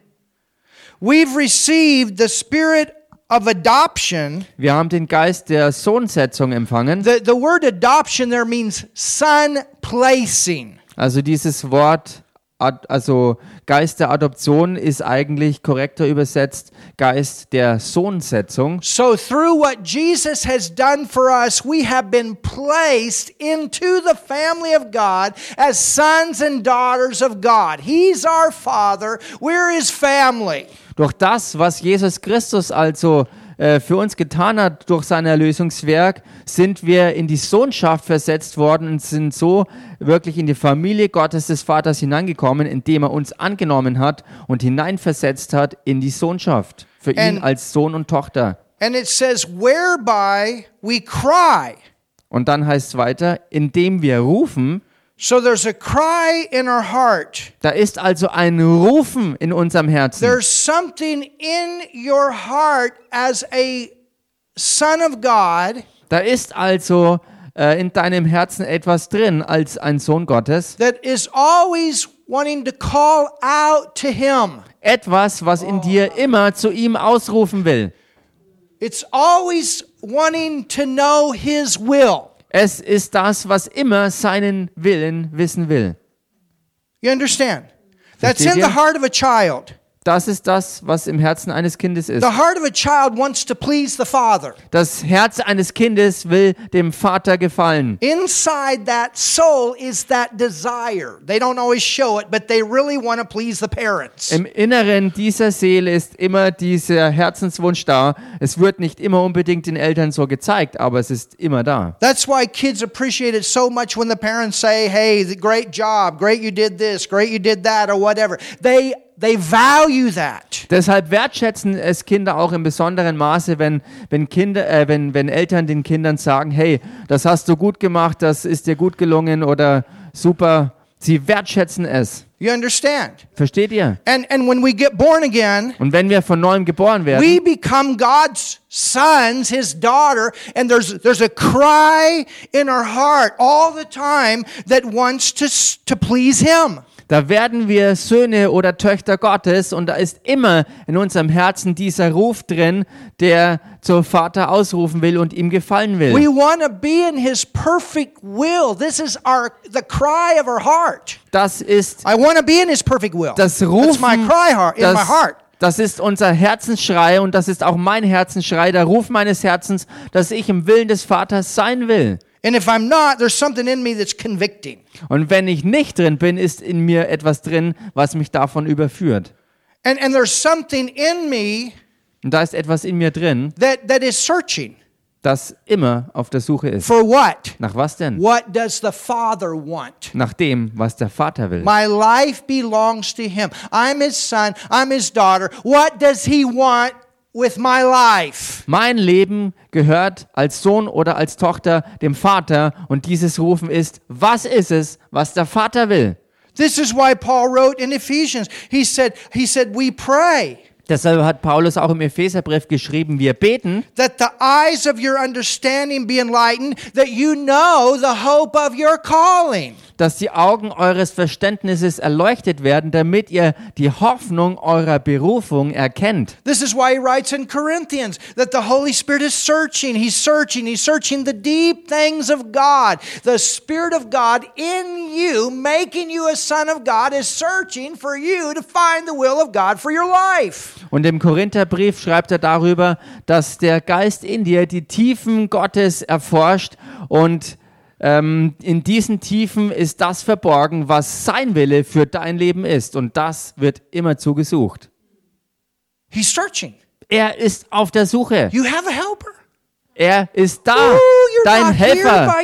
We've received the spirit of adoption. Wir haben den Geist der Sohnsetzung empfangen. The, the word adoption there means son placing. Also dieses Wort, ad- also Geist der Adoption ist eigentlich korrekter übersetzt Geist der Sohnsetzung. So through what Jesus has done for us, we have been placed into the family of God as sons and daughters of God. He's our Father, we're His family. Durch das, was Jesus Christus also äh, für uns getan hat durch sein Erlösungswerk, sind wir in die Sohnschaft versetzt worden und sind so wirklich in die Familie Gottes des Vaters hineingekommen, indem er uns angenommen hat und hineinversetzt hat in die Sohnschaft. Für ihn And- als Sohn und Tochter. And it says, whereby we cry. Und dann heißt es weiter, indem wir rufen, So there's a cry in our heart. da ist also ein Rufen in unserem Herzen. There's something in your heart as a son of God Da ist also äh, in deinem Herzen etwas drin als ein Sohn Gottes. that is always wanting to call out to Him. Etwas, was in dir immer zu ihm ausrufen will. It's always wanting to know His will. Es ist das, was immer seinen Willen wissen will. You understand? That's in the heart of a child. Das ist das, was im Herzen eines Kindes ist. The heart of a child wants to please the father. Das Herz eines Kindes will dem Vater gefallen. Inside that soul is that desire. They don't always show it, but they really want to please the parents. Im Inneren dieser Seele ist immer dieser Herzenswunsch da. Es wird nicht immer unbedingt den Eltern so gezeigt, aber es ist immer da. That's why kids appreciate it so much when the parents say, "Hey, great job, great you did this, great you did that or whatever." They they value that. Deshalb wertschätzen es Kinder auch im besonderen Maße, wenn, wenn, Kinder, äh, wenn, wenn Eltern den Kindern sagen, hey, das hast du gut gemacht, das ist dir gut gelungen oder super. Sie wertschätzen es. You understand? Versteht ihr? And and when we get born again, Und wenn wir von neuem geboren werden, we become God's sons, his daughter, and there's there's a cry in our heart all the time that wants to to please him. Da werden wir Söhne oder Töchter Gottes und da ist immer in unserem Herzen dieser Ruf drin, der zur Vater ausrufen will und ihm gefallen We will. want to be in his perfect will. This is our the cry of our heart. Das ist I want to be in his perfect will. das That's Rufen, my cry heart in my das, heart. das ist unser Herzensschrei und das ist auch mein Herzensschrei, der Ruf meines Herzens, dass ich im Willen des Vaters sein will. And if I'm not, there's something in me that's convicting. Und wenn ich nicht drin bin, ist in mir etwas drin, was mich davon überführt. And and there's something in me Und da ist etwas in mir drin, that that is searching. das immer auf der Suche ist. For what? Nach was denn? What does the Father want? Nach dem, was der Vater will. My life belongs to him. I'm his son, I'm his daughter. What does he want with my life? Mein Leben gehört als Sohn oder als Tochter dem Vater und dieses Rufen ist, was ist es, was der Vater will? This is why Paul wrote in Ephesians. He said, he said, we pray Deshalb hat Paulus auch im Epheserbrief geschrieben, wir beten, that the eyes of your understanding be enlightened, that you know the hope of your calling. Dass die Augen eures Verständnisses erleuchtet werden, damit ihr die Hoffnung eurer Berufung erkennt. This is why he writes in Corinthians that the Holy Spirit is searching. He's searching. He's searching the deep things of God. The Spirit of God in you, making you a son of God, is searching for you to find the will of God for your life. Und im Korintherbrief schreibt er darüber, dass der Geist in dir die Tiefen Gottes erforscht und ähm, in diesen Tiefen ist das verborgen, was sein Wille für dein Leben ist. Und das wird immerzu gesucht. He's searching. Er ist auf der Suche. You have a helper. Er ist da, Ooh, dein Helfer.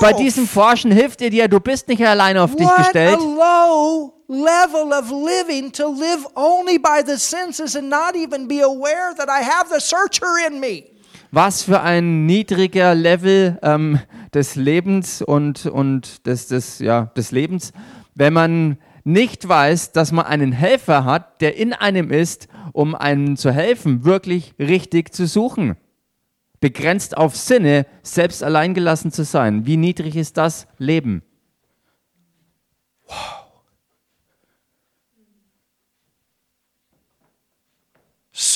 Bei diesem Forschen hilft er dir. Du bist nicht allein auf dich what a gestellt. low level of living to live only by the senses and not even be aware that I have the searcher in me. Was für ein niedriger Level ähm, des Lebens und, und des, des, ja, des Lebens, wenn man nicht weiß, dass man einen Helfer hat, der in einem ist, um einem zu helfen, wirklich richtig zu suchen. Begrenzt auf Sinne, selbst alleingelassen zu sein. Wie niedrig ist das Leben?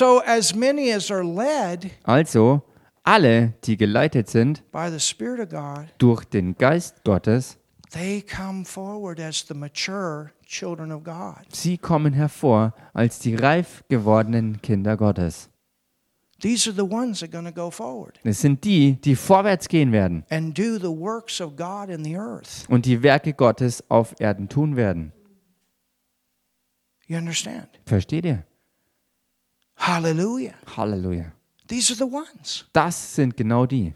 So, as many as are led Also, alle, die geleitet sind by the Spirit of God, durch den Geist Gottes, they come forward as the mature children of God. sie kommen hervor als die reif gewordenen Kinder Gottes. These are the ones that are going to go forward Es sind die, die vorwärts gehen werden and do the works of God in the earth. und die Werke Gottes auf Erden tun werden. You understand? Versteht ihr? Hallelujah. Halleluja. These are the ones. Das sind genau die.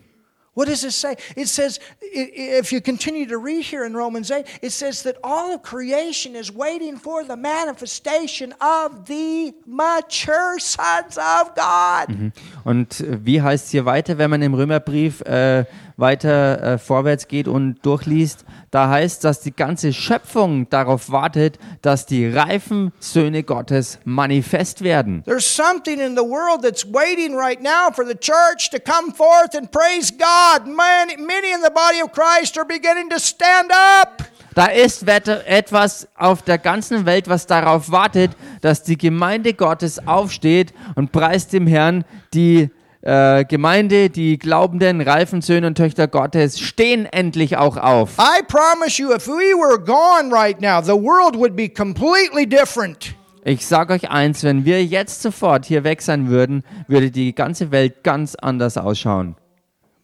What does it say? It says, i- i- if you continue to read here in Romans 8, it says that all of creation is waiting for the manifestation of the mature sons of God. Und äh, wie heißt es hier weiter, wenn man im Römerbrief äh, weiter äh, vorwärts geht und durchliest? Da heißt, dass die ganze Schöpfung darauf wartet, dass die reifen Söhne Gottes manifest werden. There's something in the world that's waiting right now for the church to come forth and praise God. Many, many in the body of Christ are beginning to stand up. Da ist etwas auf der ganzen Welt, was darauf wartet, dass die Gemeinde Gottes aufsteht und preist dem Herrn. Die äh, Gemeinde, die glaubenden, reifen Söhne und Töchter Gottes stehen endlich auch auf. I promise you, if we were gone right now, the world would be completely different. Ich sage euch eins, wenn wir jetzt sofort hier weg sein würden, würde die ganze Welt ganz anders ausschauen.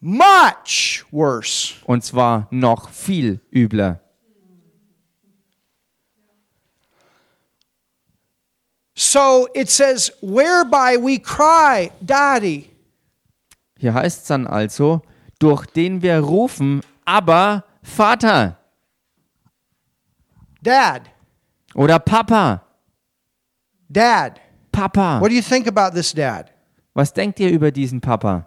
Much worse. Und zwar noch viel übler. So it says, whereby we cry, Daddy. Hier heißt es dann also, durch den wir rufen, aber Vater Dad, oder Papa, Dad. Papa. What do you think about this dad? Was denkt ihr über diesen Papa?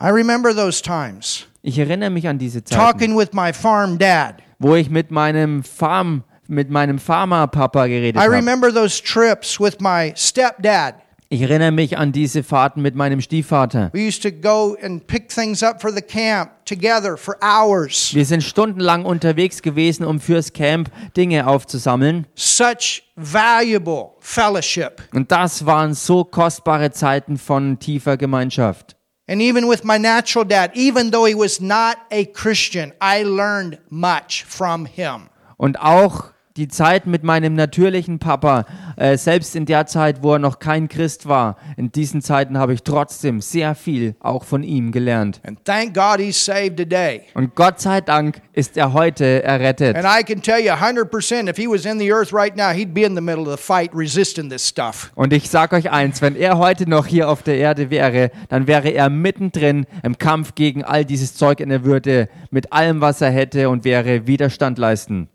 I remember those times Ich erinnere mich an diese Zeiten, talking with my farm dad. wo ich mit meinem Farm, mit meinem Farmer-Papa geredet I habe. remember those trips with my stepdad. Ich erinnere mich an diese Fahrten mit meinem Stiefvater. We used to go and pick things up for the camp together for hours. Wir sind stundenlang unterwegs gewesen, um fürs Camp Dinge aufzusammeln. Such valuable fellowship. Und das waren so kostbare Zeiten von tiefer Gemeinschaft. And even with my natural dad, even though he was not a Christian, I learned much from him. Und auch die Zeit mit meinem natürlichen Papa, äh, selbst in der Zeit, wo er noch kein Christ war, in diesen Zeiten habe ich trotzdem sehr viel auch von ihm gelernt. And thank God he's saved today. Und Gott sei Dank ist er heute errettet. And I can tell you 100% if he was in the earth right now, he'd be in the middle of the fight resisting this stuff. Und ich sage euch eins, wenn er heute noch hier auf der Erde wäre, dann wäre er mittendrin im Kampf gegen all dieses Zeug in der Würde, mit allem, was er hätte und wäre Widerstand leisten.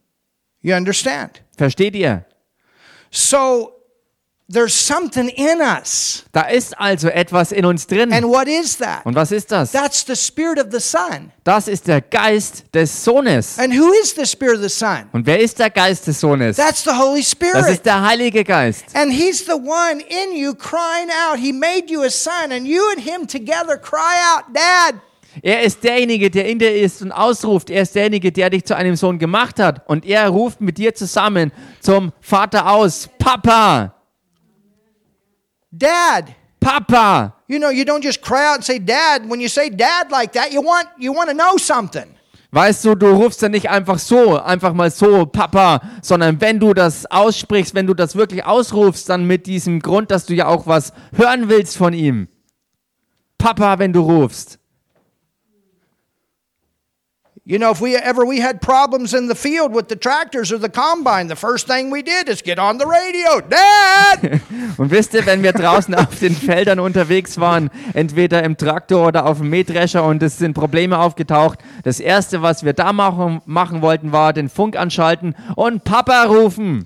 You understand? Versteht ihr? So there's something in us. Da ist also etwas in uns drin. And what is that? Und was ist das? That's the spirit of the Son. Das ist der Geist des Sohnes. And who is the spirit of the Son? Und wer ist der Geist des Sohnes? That's the Holy Das Spirit. ist der Heilige Geist. And he's the one in you crying out. He made you a son, and you and him together cry out, Dad. Er ist derjenige, der in dir ist und ausruft. Er ist derjenige, der dich zu einem Sohn gemacht hat. Und er ruft mit dir zusammen zum Vater aus. Papa! Dad. Papa! You know, you don't just cry out and say dad. When you say dad like that, you want you want to know something. Weißt du, du rufst ja nicht einfach so, einfach mal so, Papa, sondern wenn du das aussprichst, wenn du das wirklich ausrufst, dann mit diesem Grund, dass du ja auch was hören willst von ihm. Papa, wenn du rufst. You know, if we ever we had problems in the field with the tractors or the combine, the first thing we did is get on the radio. Dad! Und wisst ihr, wenn wir draußen auf den Feldern unterwegs waren, entweder im Traktor oder auf dem Mähdrescher und es sind Probleme aufgetaucht, das erste, was wir da machen, machen wollten, war den Funk anschalten und Papa rufen.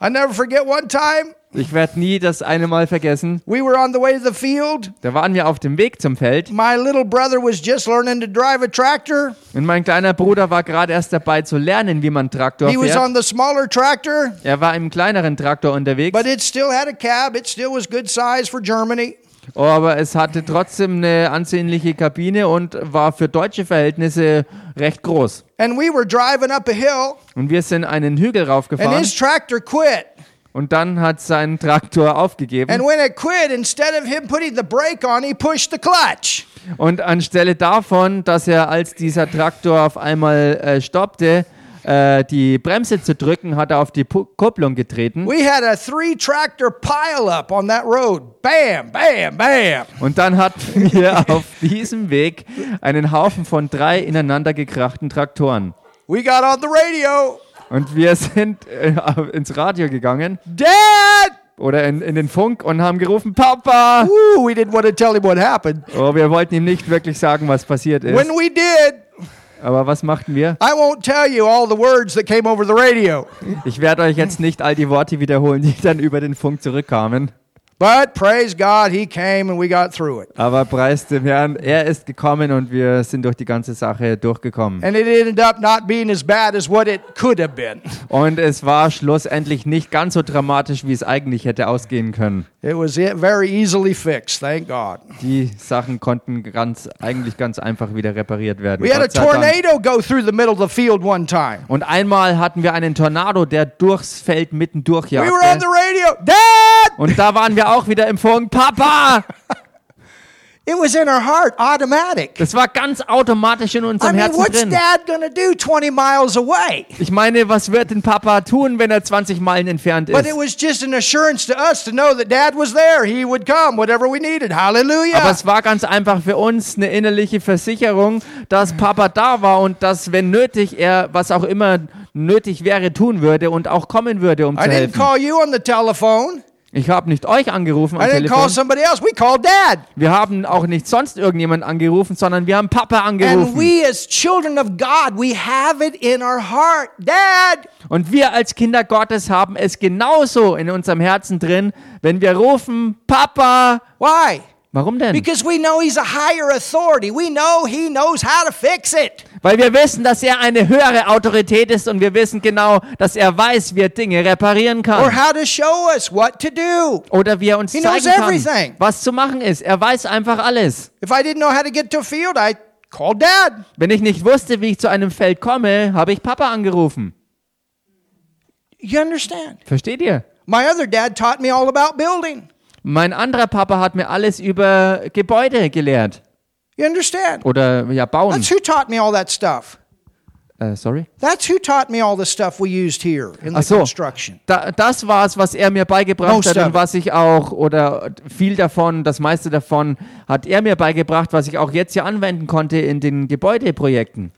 I never forget one time Ich werde nie das eine Mal vergessen. we were on the way to the field. Da waren wir auf dem Weg zum Feld My little brother was just learning to drive a tractor. und mein kleiner Bruder war gerade erst dabei zu lernen, wie man Traktor He was fährt. on the smaller tractor, Er war im kleineren Traktor unterwegs, but it still had a cab. It still was good size for Germany. aber es hatte trotzdem eine ansehnliche Kabine und war für deutsche Verhältnisse recht groß. And we were driving up a hill, Und wir sind einen Hügel and raufgefahren his tractor quit. Und dann hat sein Traktor aufgegeben. And when it quit, instead of him putting the brake on, he pushed the clutch. Und anstelle davon, dass er, als dieser Traktor auf einmal äh, stoppte, äh, die Bremse zu drücken, hat er auf die Pu Kupplung getreten. We had a three tractor pileup on that road. Bam, bam, bam. Und dann hatten wir auf diesem Weg einen Haufen von drei ineinander gekrachten Traktoren. We got on the radio. Und wir sind äh, ins Radio gegangen Dad! oder in, in den Funk und haben gerufen, Papa! Ooh, we didn't want to tell him what happened. Oh, wir wollten ihm nicht wirklich sagen, was passiert ist. When we did, Aber was machten wir? I won't tell you all the words that came over the radio. Ich werde euch jetzt nicht all die Worte wiederholen, die dann über den Funk zurückkamen. But praise God, he came and we got through it. Aber preis dem Herrn, er ist gekommen und wir sind durch die ganze Sache durchgekommen. And it ended up not being as bad as what it could have been. Und es war schlussendlich nicht ganz so dramatisch, wie es eigentlich hätte ausgehen können. It was e- very easily fixed, thank God. Die Sachen konnten ganz, eigentlich ganz einfach wieder repariert werden. We had a tornado go through the middle of the field one time. Und einmal hatten wir einen Tornado, der durchs Feld mitten We were on the durchjagte. radio. Dad! Und da waren wir auch wieder Funk. Papa! It was in our heart, automatic. Das war ganz automatisch in I unserem mean, Herzen what's drin. dad to do 20 miles away? Ich meine, was wird denn Papa tun, wenn er 20 Meilen entfernt But it ist? was just an assurance to us to know that dad was there. He would come, whatever we needed. Aber Hallelujah. es war ganz einfach für uns eine innerliche Versicherung, dass Papa da war und dass, wenn nötig, er was auch immer nötig wäre, tun würde und auch kommen würde, um I zu didn't helfen. call you on the telephone. Ich habe nicht euch angerufen I am didn't call Telefon. somebody else. We called dad. Wir haben auch nicht sonst irgendjemand angerufen, sondern wir haben Papa And angerufen. we, as children of God, we have it in our heart. Dad, Und wir als Kinder Gottes haben es genauso in unserem Herzen drin, wenn wir rufen, Papa. why? Warum denn? Because we know he's a higher authority. We know he knows how to fix it. Weil wir wissen, dass er eine höhere Autorität ist und wir wissen genau, dass er weiß, wie er Dinge reparieren or kann. how to show us what to do. Oder wie er uns He knows zeigen everything. kann, was zu machen ist. Er weiß einfach alles. If I didn't know how to get to a field, I called dad. Wenn ich nicht wusste, wie ich zu einem Feld komme, habe ich Papa angerufen. You understand? Versteht ihr? My other dad taught me all about building. Mein anderer Papa hat mir alles über Gebäude gelehrt. You understand? Oder ja, bauen. That's who taught me all that stuff. Äh, sorry? That's who taught me all the stuff we used here in the so. construction. Da, das war es, was er mir beigebracht Most hat und was ich auch, oder viel davon, das meiste davon, hat er mir beigebracht, was ich auch jetzt hier anwenden konnte in den Gebäudeprojekten.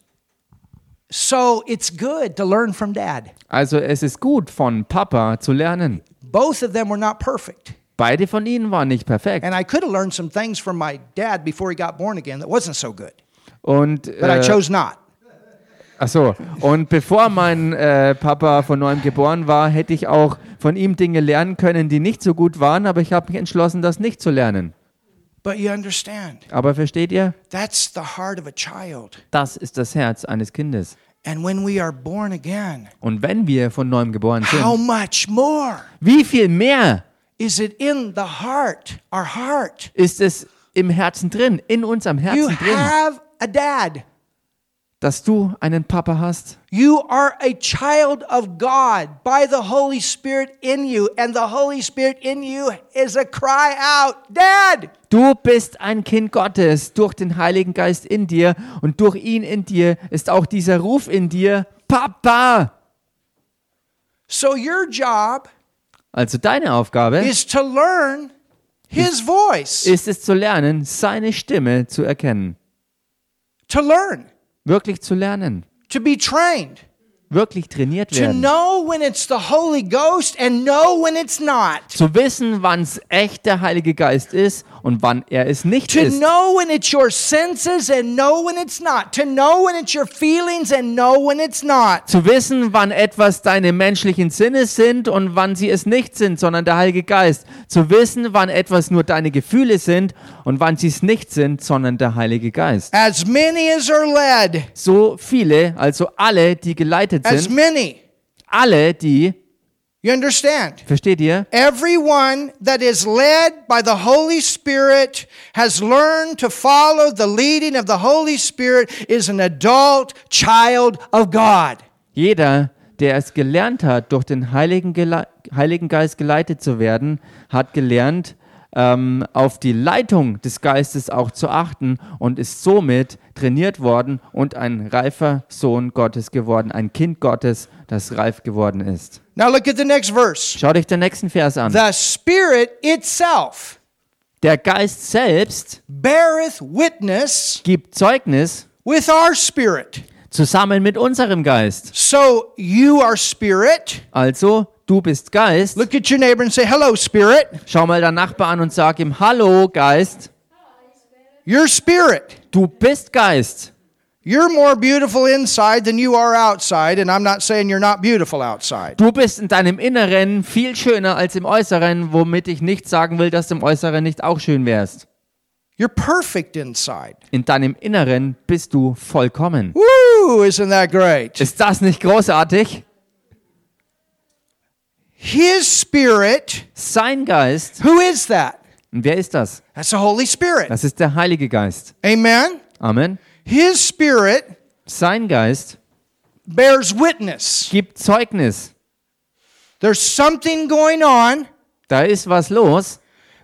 So it's good to learn from dad. Also es ist gut, von Papa zu lernen. Both of them were not perfect. Beide von ihnen waren nicht perfekt. And I could have learned some things from my dad before he got born again that wasn't so good. Und, But I äh, chose not. ach so. und bevor mein äh, Papa von neuem geboren war, hätte ich auch von ihm Dinge lernen können, die nicht so gut waren, aber ich habe mich entschlossen, das nicht zu lernen. But you understand, Aber versteht ihr? that's the heart of a child. Das ist das Herz eines Kindes. And when we are born again, Und wenn wir von neuem geboren how sind, much more wie viel mehr is it in the heart, our heart? ist es im Herzen drin, in unserem You Herzen drin, have a dad. dass du einen Papa hast. You are a child of God by the Holy Spirit in you, and the Holy Spirit in you is a cry out, Dad! Du bist ein Kind Gottes durch den Heiligen Geist in dir und durch ihn in dir ist auch dieser Ruf in dir, Papa. So your job Also deine Aufgabe is to learn His voice. ist es zu lernen, seine Stimme zu erkennen. To learn, Wirklich zu lernen. to be trained, Wirklich trainiert to werden. know when it's the Holy Ghost and know when it's not. Zu wissen, wann es echt der Heilige Geist ist und wann er es nicht To ist. know when it's your senses and know when it's not. To know when it's your feelings and know when it's not. Zu wissen, wann etwas deine menschlichen Sinne sind und wann sie es nicht sind, sondern der Heilige Geist. Zu wissen, wann etwas nur deine Gefühle sind und wann sie es nicht sind, sondern der Heilige Geist. As many as are led, So viele, also alle, die geleitet as sind, many. alle, die, You understand? versteht ihr? Everyone that is led by the Holy Spirit has learned to follow the leading of the Holy Spirit is an adult child of God. Jeder, der es gelernt hat, durch den Heiligen, Heiligen Geist geleitet zu werden, hat gelernt, ähm, auf die Leitung des Geistes auch zu achten und ist somit trainiert worden und ein reifer Sohn Gottes geworden, ein Kind Gottes, das reif geworden ist. Now look at the next verse. Schau dich den nächsten Vers an. The Spirit itself Der Geist selbst beareth witness gibt Zeugnis with our spirit. zusammen mit unserem Geist. So you are spirit. Also, du bist Geist. Look at your neighbor and say, Hello, spirit. Schau mal deinen Nachbar an und sag ihm, Hallo Geist. You're spirit. Du bist Geist. You're more beautiful inside than you are outside, and I'm not saying you're not beautiful outside. Du bist in deinem Inneren viel schöner als im Äußeren, womit ich nicht sagen will, dass du im Äußeren nicht auch schön wärst. You're perfect inside. In deinem Inneren bist du vollkommen. Woo, isn't that great? Ist das nicht großartig? His spirit, Sein Geist. who is that? Und wer ist das? That's the Holy Spirit. Das ist der Heilige Geist. Amen. Amen. His spirit Sein Geist bears witness. gibt Zeugnis. There's something going on Da ist was los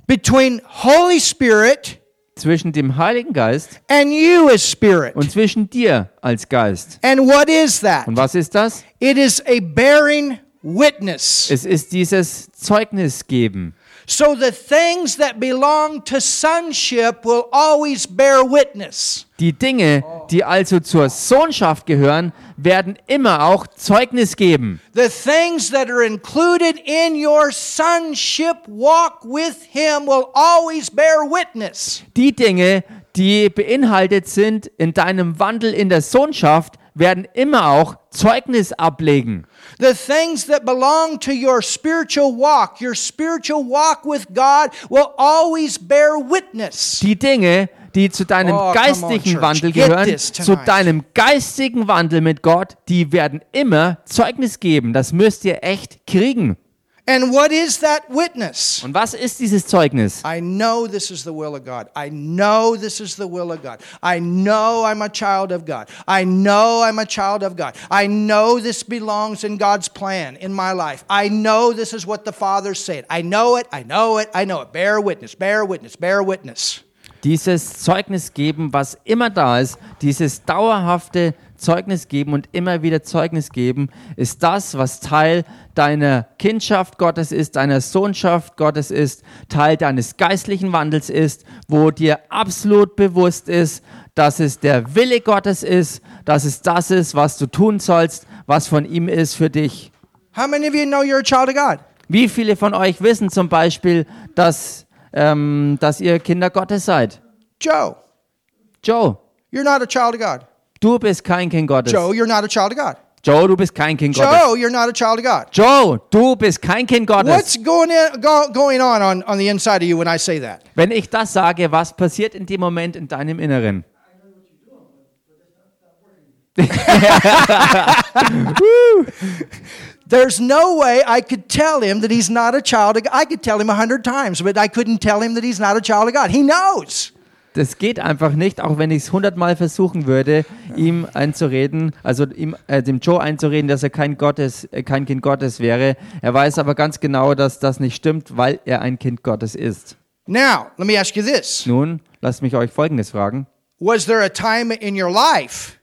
between Holy Spirit zwischen dem Heiligen Geist and you as spirit. und zwischen dir als Geist. And what is that? Und was ist das? It is a bearing witness. Es ist dieses Zeugnis geben. So the things that belong to sonship will always bear witness. Die Dinge, die also zur Sohnschaft gehören, werden immer auch Zeugnis geben. The things that are included in your sonship walk with Him will always bear witness. Die Dinge, die beinhaltet sind in deinem Wandel in der Sohnschaft, werden immer auch Zeugnis ablegen. The things that belong to your spiritual walk, your spiritual walk with God, will always bear witness. Die Dinge, die zu deinem Oh, come on. Wandel gehören, zu deinem geistigen Wandel mit Gott, die werden immer Zeugnis geben. Das müsst ihr echt kriegen. And what is that witness? Und was ist dieses Zeugnis? I know this is the will of God. I know this is the will of God. I know I'm a child of God. I know I'm a child of God. I know this belongs in God's plan in my life. I know this is what the Father said. I know it. I know it. I know it. Bear witness. Bear witness. Bear witness. Dieses Zeugnis geben, was immer da ist, dieses dauerhafte Zeugnis geben und immer wieder Zeugnis geben, ist das, was Teil deiner Kindschaft Gottes ist, deiner Sohnschaft Gottes ist, Teil deines geistlichen Wandels ist, wo dir absolut bewusst ist, dass es der Wille Gottes ist, dass es das ist, was du tun sollst, was von ihm ist für dich. How many of you know you're a child of God? Wie viele von euch wissen zum Beispiel, dass, ähm, dass ihr Kinder Gottes seid? Joe, Joe, you're not a child of God. du bist kein Kind Gottes. Joe, you're not a child of God. Joe, du bist kein Kind Gottes. Joe, you're not a child of God. Joe, du bist kein Kind Gottes. What's going in, go, going on, on on the inside of you when I say that? Wenn ich das sage, was passiert in dem Moment in deinem Inneren? There's no way I could tell him that he's not a child of God. I could tell him a hundred times, but I couldn't tell him that he's not a child of God. He knows. Das geht einfach nicht, auch wenn ich es hundertmal versuchen würde, ihm einzureden, also ihm, äh, dem Joe einzureden, dass er kein, Gottes, äh, kein Kind Gottes wäre. Er weiß aber ganz genau, dass das nicht stimmt, weil er ein Kind Gottes ist. Now, let me ask you this. Nun, lasst mich euch Folgendes fragen. Was there a time in your life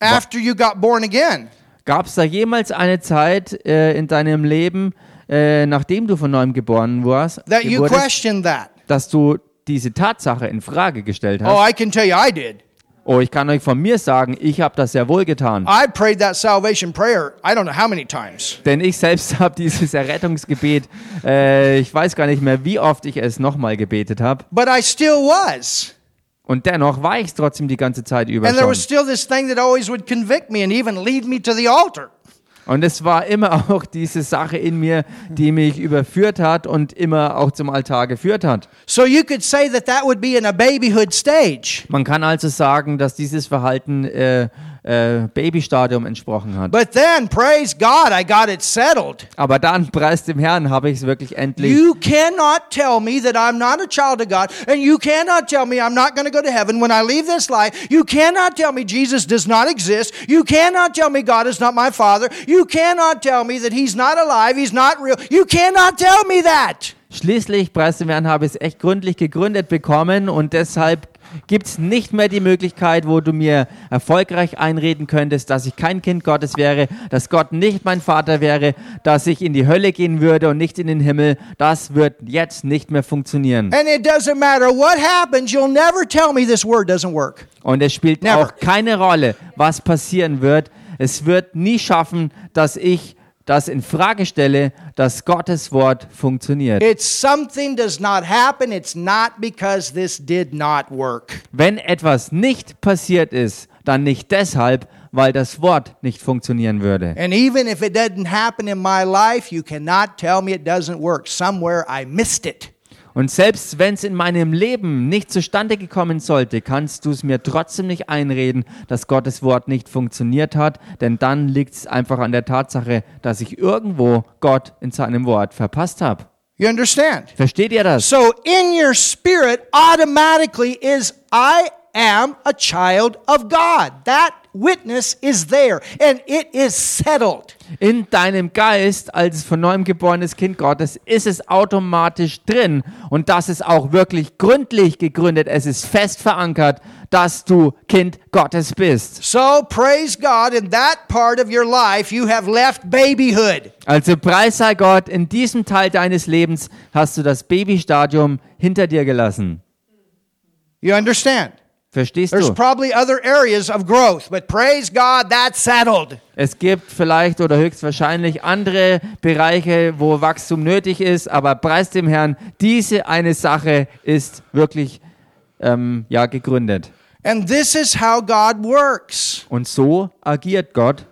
after you got born again Gab es da jemals eine Zeit äh, in deinem Leben, äh, nachdem du von neuem geboren warst, that you wurdest, questioned that? dass du diese Tatsache in Frage gestellt Oh, hast? I can tell you I did. Oh, ich kann euch von mir sagen, ich habe das sehr wohl getan. I prayed that salvation prayer, I don't know how many times. Denn ich selbst habe dieses Errettungsgebet, äh, ich weiß gar nicht mehr, wie oft ich es nochmal gebetet habe. But I still was. Und dennoch war ich es trotzdem die ganze Zeit über And there was still this thing that always would convict me and even lead me to the altar. Und es war immer auch diese Sache in mir, die mich überführt hat und immer auch zum Altar geführt hat. So you could say that that would be in a babyhood stage. Man kann also sagen, dass dieses Verhalten äh, äh, Babystadium entsprochen hat. But then, praise God, I got it settled. Aber dann, preis dem Herrn, habe ich es wirklich endlich. You cannot tell me that I'm not a child of God, and you cannot tell me I'm not going to go to heaven when I leave this life. You cannot tell me Jesus does not exist. You cannot tell me God is not my Father. You cannot tell me that He's not alive, He's not real. You cannot tell me that. Schließlich, preis dem Herrn, habe ich es echt gründlich gegründet bekommen und deshalb gibt es nicht mehr die Möglichkeit, wo du mir erfolgreich einreden könntest, dass ich kein Kind Gottes wäre, dass Gott nicht mein Vater wäre, dass ich in die Hölle gehen würde und nicht in den Himmel. Das wird jetzt nicht mehr funktionieren. Und es spielt Never. auch keine Rolle, was passieren wird. Es wird nie schaffen, dass ich das in Frage stelle, dass Gottes Wort funktioniert. It's something does not happen, it's not because this did not work. Wenn etwas nicht passiert ist, dann nicht deshalb, weil das Wort nicht funktionieren würde. And even if it doesn't happen in my life, you cannot tell me it doesn't work. Und selbst wenn es in meinem Leben nicht zustande gekommen sollte, kannst du es mir trotzdem nicht einreden, dass Gottes Wort nicht funktioniert hat, denn dann liegt es einfach an der Tatsache, dass ich irgendwo Gott in seinem Wort verpasst habe. You understand? Versteht ihr das? So in your spirit automatically is I am a child of God. That witness is there and it is settled. In deinem Geist als von neuem geborenes Kind Gottes ist es automatisch drin und das ist auch wirklich gründlich gegründet. Es ist fest verankert, dass du Kind Gottes bist. So praise God, in that part of your life, you have left babyhood. Also preis sei Gott, in diesem Teil deines Lebens hast du das Babystadium hinter dir gelassen. You understand? Verstehst There's du? probably other areas of growth, but praise God, that's settled. Es gibt vielleicht oder höchstwahrscheinlich andere Bereiche, wo Wachstum nötig ist, aber preis dem Herrn, diese eine Sache ist wirklich ähm, ja, gegründet. And this is how God works. Und so agiert Gott.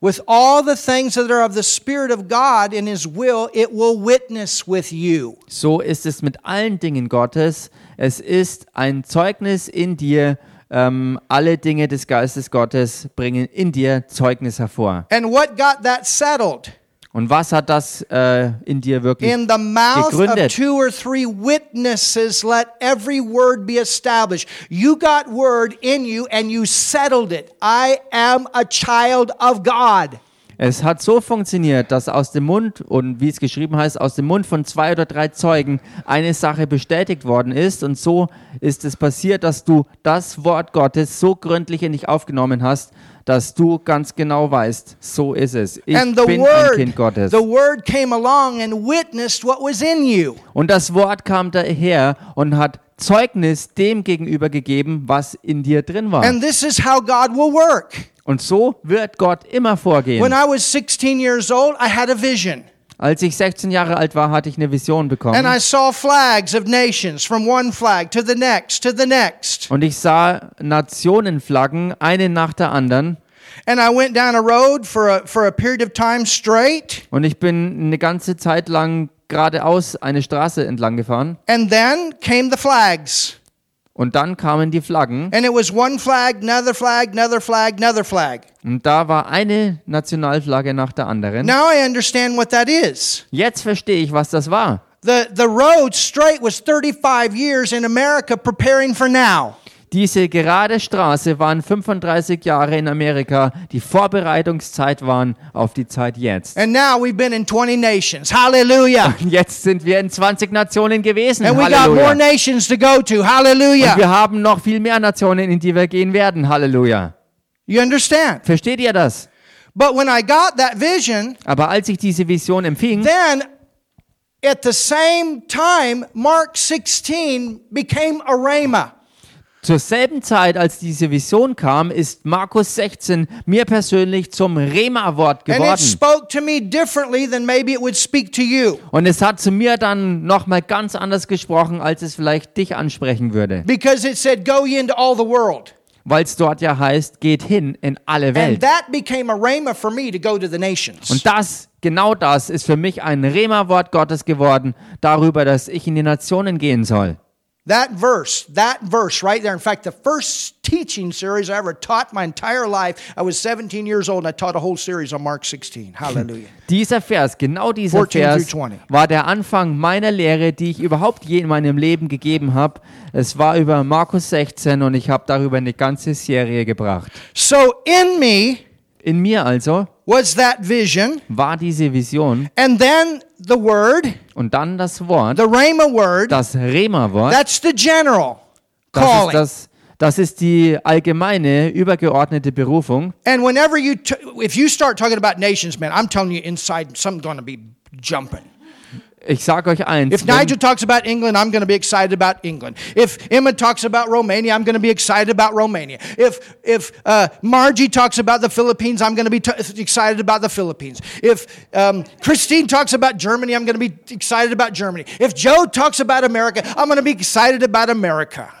With all the things that are of the Spirit of God in His will, it will witness with you. So ist es mit allen Dingen Gottes. Es ist ein Zeugnis in dir. Ähm, alle Dinge des Geistes Gottes bringen in dir Zeugnis hervor. And what got that settled? Und was hat das äh, in dir wirklich In the mouth of gegründet? two or three witnesses, let every word be established. You got word in you and you settled it. I am a child of God. Es hat so funktioniert, dass aus dem Mund, und wie es geschrieben heißt, aus dem Mund von zwei oder drei Zeugen eine Sache bestätigt worden ist. Und so ist es passiert, dass du das Wort Gottes so gründlich in dich aufgenommen hast, dass du ganz genau weißt, so ist es. Ich bin ein word, Kind Gottes. the word came along and witnessed what was in you. Und das Wort kam daher und hat Zeugnis dem gegenüber gegeben, was in dir drin war. And this is how God will work. Und so wird Gott immer When vorgehen. I was 16 years old, I had a vision. Als ich 16 Jahre alt war, hatte ich eine Vision And bekommen. I saw flags of nations from one flag to the next to the next. Und ich sah Nationenflaggen, eine nach der anderen. And I went down a road for a, for a period of time straight. Und ich bin eine ganze Zeit lang geradeaus eine Straße entlang gefahren. And then came the flags. Und dann kamen die Flaggen. And it was one flag, another flag, another flag, another flag. Und da war eine Nationalflagge nach der anderen. Now I understand what that is. Jetzt verstehe ich, was das war. The, the road straight was 35 years in America preparing for now. Diese gerade Straße waren 35 Jahre in Amerika, die Vorbereitungszeit waren auf die Zeit jetzt. And now we've been in 20 nations. Hallelujah. Jetzt sind wir in 20 Nationen gewesen. And we got more nations to go to. Und Hallelujah. wir haben noch viel mehr Nationen, in die wir gehen werden. Halleluja. You understand? Versteht ihr das? But when I got that vision, Aber als ich diese Vision empfing, then at the same time, Mark 16 became a rhema. Zur selben Zeit, als diese Vision kam, ist Markus 16 mir persönlich zum Rema-Wort geworden. Und es hat zu mir dann nochmal ganz anders gesprochen, als es vielleicht dich ansprechen würde. Because it said, Go ye into all the world. Weil es dort ja heißt, geht hin in alle And Welt. that became a rhema for me to go to the nations. Und das, genau das, ist für mich ein Rema-Wort Gottes geworden, darüber, dass ich in die Nationen gehen soll. That verse, that verse right there. In fact, the first teaching series I ever taught my entire life, I was 17 years old and I taught a whole series on Mark 16. Hallelujah. Dieser Vers, genau dieser 14 Vers, through 20. war der Anfang meiner Lehre, die ich überhaupt je in meinem Leben gegeben habe. Es war über Markus 16 und ich habe darüber eine ganze Serie gebracht. so in me In mir also was that vision, war diese Vision and then the word, und dann das Wort, the rhema word, das Rema-Wort. that's the general Das ist, calling. das, das ist die allgemeine, übergeordnete Berufung. And whenever you, if you start talking about nations, man, I'm telling you inside something's going to be jumping. Ich sage euch eins, If Nigel talks about England, I'm going to be excited about England. If Emma talks about Romania, I'm going to be excited about Romania. If if uh, Margie talks about the Philippines, I'm going to be excited about the Philippines. If um, Christine talks about Germany, I'm going to be excited about Germany. If Joe talks about America, I'm going to be excited about America.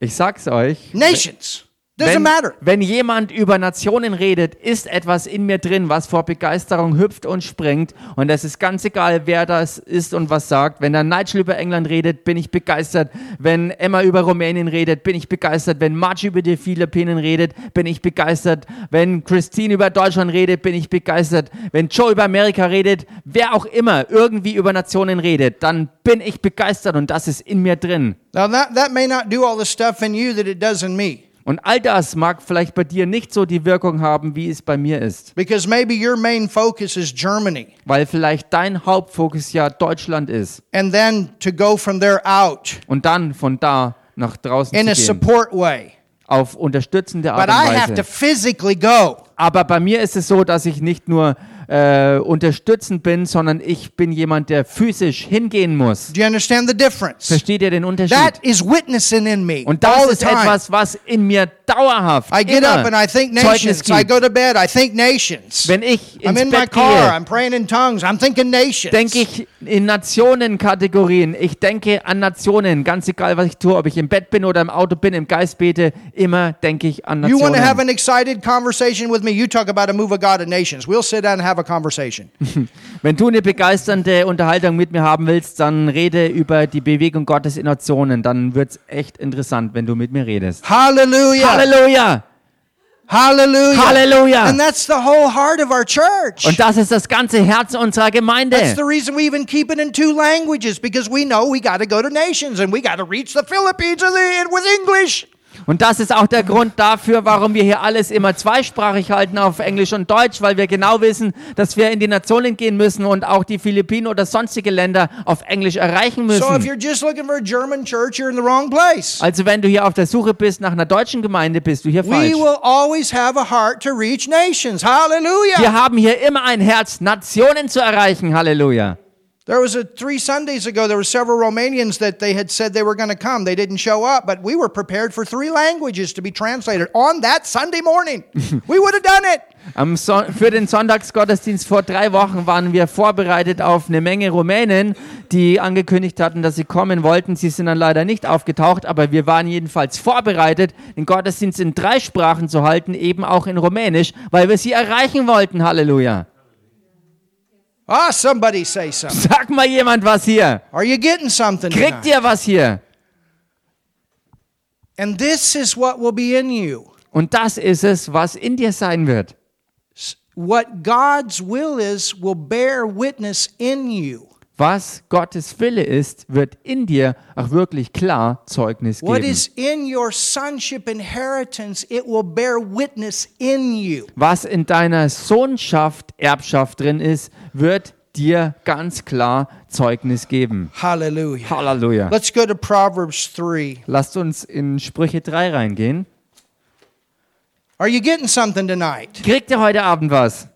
ich sag's euch, Nations wenn, matter. wenn jemand über Nationen redet, ist etwas in mir drin, was vor Begeisterung hüpft und springt. Und es ist ganz egal, wer das ist und was sagt. Wenn der Nigel über England redet, bin ich begeistert. Wenn Emma über Rumänien redet, bin ich begeistert. Wenn Margie über die Philippinen redet, bin ich begeistert. Wenn Christine über Deutschland redet, bin ich begeistert. Wenn Joe über Amerika redet, wer auch immer irgendwie über Nationen redet, dann bin ich begeistert und das ist in mir drin. Now that that may not do all the stuff in you that it does in me. Und all das mag vielleicht bei dir nicht so die Wirkung haben, wie es bei mir ist. Because maybe your main focus is Germany. Weil vielleicht dein Hauptfokus ja Deutschland ist. And then to go from there out Und dann von da nach draußen in a zu gehen. support way. Auf unterstützende Art But I und have to Weise. physically go. Aber bei mir ist es so, dass ich nicht nur äh, unterstützend bin, sondern ich bin jemand, der physisch hingehen muss. Do you understand the difference? Versteht ihr den Unterschied? That is witnessing in me Und all das the ist time. etwas, was in mir dauerhaft I get immer up and I think nations. I go to bed, I think nations. Wenn ich I'm ins in my Bett car, gehe, I'm praying in tongues, I'm thinking nations. denke ich in Nationenkategorien. Ich denke an Nationen, ganz egal, was ich tue, ob ich im Bett bin oder im Auto bin, im Geist bete, immer denke ich an You want to have Nationen. an excited conversation with me? You talk about a move of God in nations. We'll sit down and have a conversation. Wenn du eine begeisternde Unterhaltung mit mir haben willst, dann rede über die Bewegung Gottes in Nationen. Dann wird es echt interessant, wenn du mit mir redest. Hallelujah. Halleluja! Hallelujah. Halleluja! And that's the whole heart of our church. Und das ist das ganze Herz unserer Gemeinde. That's the reason we even keep it in two languages because we know we got to go to nations and we got to reach the Philippines with English. Und das ist auch der Grund dafür, warum wir hier alles immer zweisprachig halten auf Englisch und Deutsch, weil wir genau wissen, dass wir in die Nationen gehen müssen und auch die Philippinen oder sonstige Länder auf Englisch erreichen müssen. church. Also wenn du hier auf der Suche bist nach einer deutschen Gemeinde, bist du hier We falsch. will always have a heart to reach nations. Hallelujah. Wir haben hier immer ein Herz, Nationen zu erreichen. Halleluja. There was a three Sundays ago. There were several Romanians that they had said they were going to come. They didn't show up, but we were prepared for three languages to be translated on that Sunday morning. we would have done it. Am Son für den Sonntagsgottesdienst vor drei Wochen waren wir vorbereitet auf eine Menge Rumänen, die angekündigt hatten, dass sie kommen wollten. Sie sind dann leider nicht aufgetaucht, aber wir waren jedenfalls vorbereitet, den Gottesdienst in drei Sprachen zu halten, eben auch in Rumänisch, weil wir sie erreichen wollten. Halleluja. Ah, somebody say something. Sag mal jemand was hier. Are you getting something? Kriegt tonight? ihr was hier? And this is what will be in you. Und das ist es, was in dir sein wird. What God's will is will bear witness in you. Was Gottes Wille ist, wird in dir auch wirklich klar Zeugnis What geben. is in your sonship inheritance, it will bear witness in you. was in deiner Sohnschaft, Erbschaft drin ist, wird dir ganz klar Zeugnis geben. Hallelujah. Halleluja. Let's go to Proverbs 3. Lasst uns in Sprüche 3 reingehen. Are you getting something tonight? Kriegt ihr heute Abend was?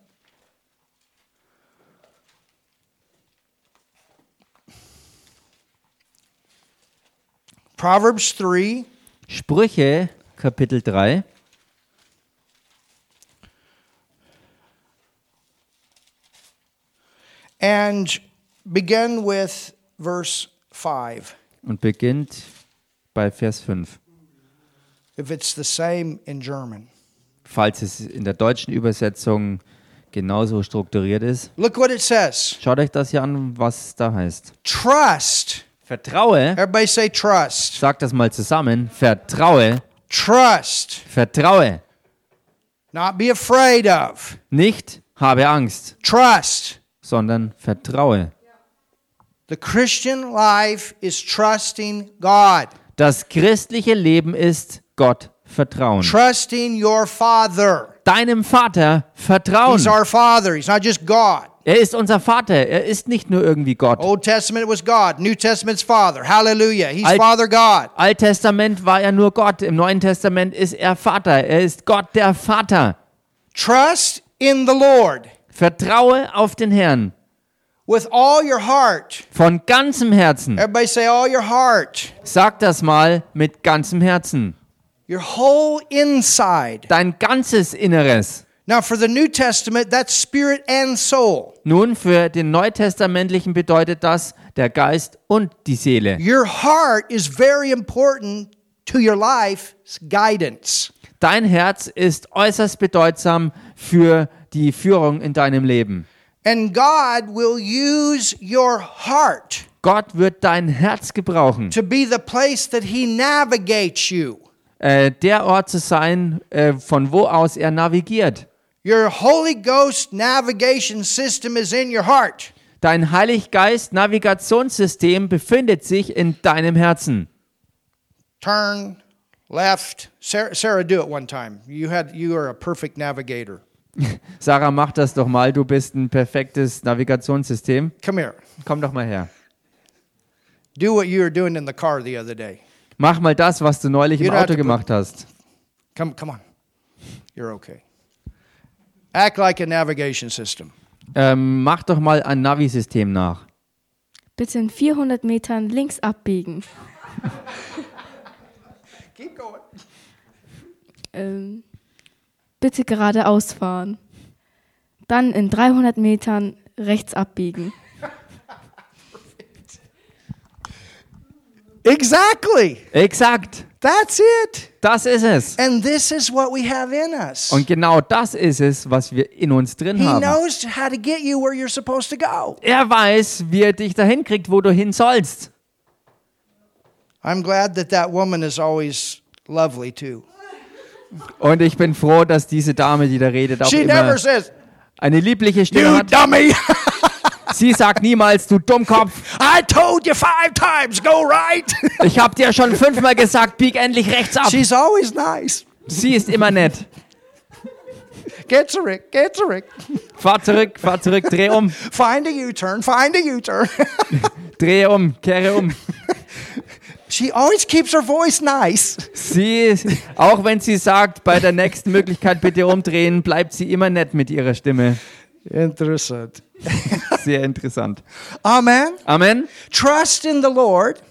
Proverbs 3, Sprüche Kapitel 3 and begin with verse 5. und beginnt bei Vers 5. If it's the same in German. Falls es in der deutschen Übersetzung genauso strukturiert ist. Look what it says Schaut euch das hier an, was da heißt. Trust. Vertraue, Everybody say trust. sagt das mal zusammen, vertraue, Trust. vertraue, Not be afraid of. nicht habe Angst, Trust. Sondern vertraue. The Christian life is trusting God, Das christliche Leben ist Gott vertrauen. trusting your Father. Deinem Vater vertrauen. He's our Father, He's not just God. Er ist unser Vater. Er ist nicht nur irgendwie Gott. Old Testament was God, New Testament's Father. Hallelujah. He's Alt- Father God. Alttestament war er nur Gott. Im Neuen Testament ist er Vater. Er ist Gott der Vater. Trust in the Lord Vertraue auf den Herrn with all your heart. von ganzem Herzen. Everybody say, all your heart. Sag das mal mit ganzem Herzen. Your whole inside. Dein ganzes Inneres. Now, for the New Testament, that's spirit and soul. Nun, für den Neutestamentlichen bedeutet das der Geist und die Seele. Your heart is very important to your life's guidance. Dein Herz ist äußerst bedeutsam für die Führung in deinem Leben. And God will use your heart Gott wird dein Herz gebrauchen, to be the place that He navigates you. äh, der Ort zu sein, äh, von wo aus er navigiert. Your Holy Ghost navigation system is in your heart. Dein Heiliggeist Navigationssystem befindet sich in deinem Herzen. Turn left. Sarah, Sarah, do it one time. You had you are a perfect navigator. Sarah, mach das doch mal. Du bist ein perfektes Navigationssystem. Come here. Komm doch mal her. Do what you were doing in the car the other day. Mach mal das, was du neulich im You have Auto gemacht hast. Come, come on. You're okay. Act like a navigation system. Ähm, mach doch mal ein Navi-System nach. Bitte in 400 Metern links abbiegen. Keep going. Ähm, bitte geradeaus fahren. Dann in 300 Metern rechts abbiegen. Exactly. Exakt. That's it. Das ist es. And this is what we have in us. Und genau das ist es, was wir in uns drin He haben. knows how to get you where you're supposed to go. Er weiß, wie er dich dahin kriegt, wo du hin sollst. I'm glad that that woman is always lovely too. Und ich bin froh, dass diese Dame, die da redet, auch She immer never says, eine liebliche Stimme "You hat. dummy! Sie sagt niemals, du Dummkopf. I told you five times, go right." Ich hab dir schon fünfmal gesagt, bieg endlich rechts ab. She's always nice. Sie ist immer nett. Rick, get to Rick. Fahr zurück, fahr zurück, dreh um, Find a U-turn, find a U-turn. dreh um, kehre um. She always keeps her voice nice. Sie, auch wenn sie sagt, bei der nächsten Möglichkeit bitte umdrehen, bleibt sie immer nett mit ihrer Stimme. Interessant. Sehr interessant. Amen. Amen. Trust in the Lord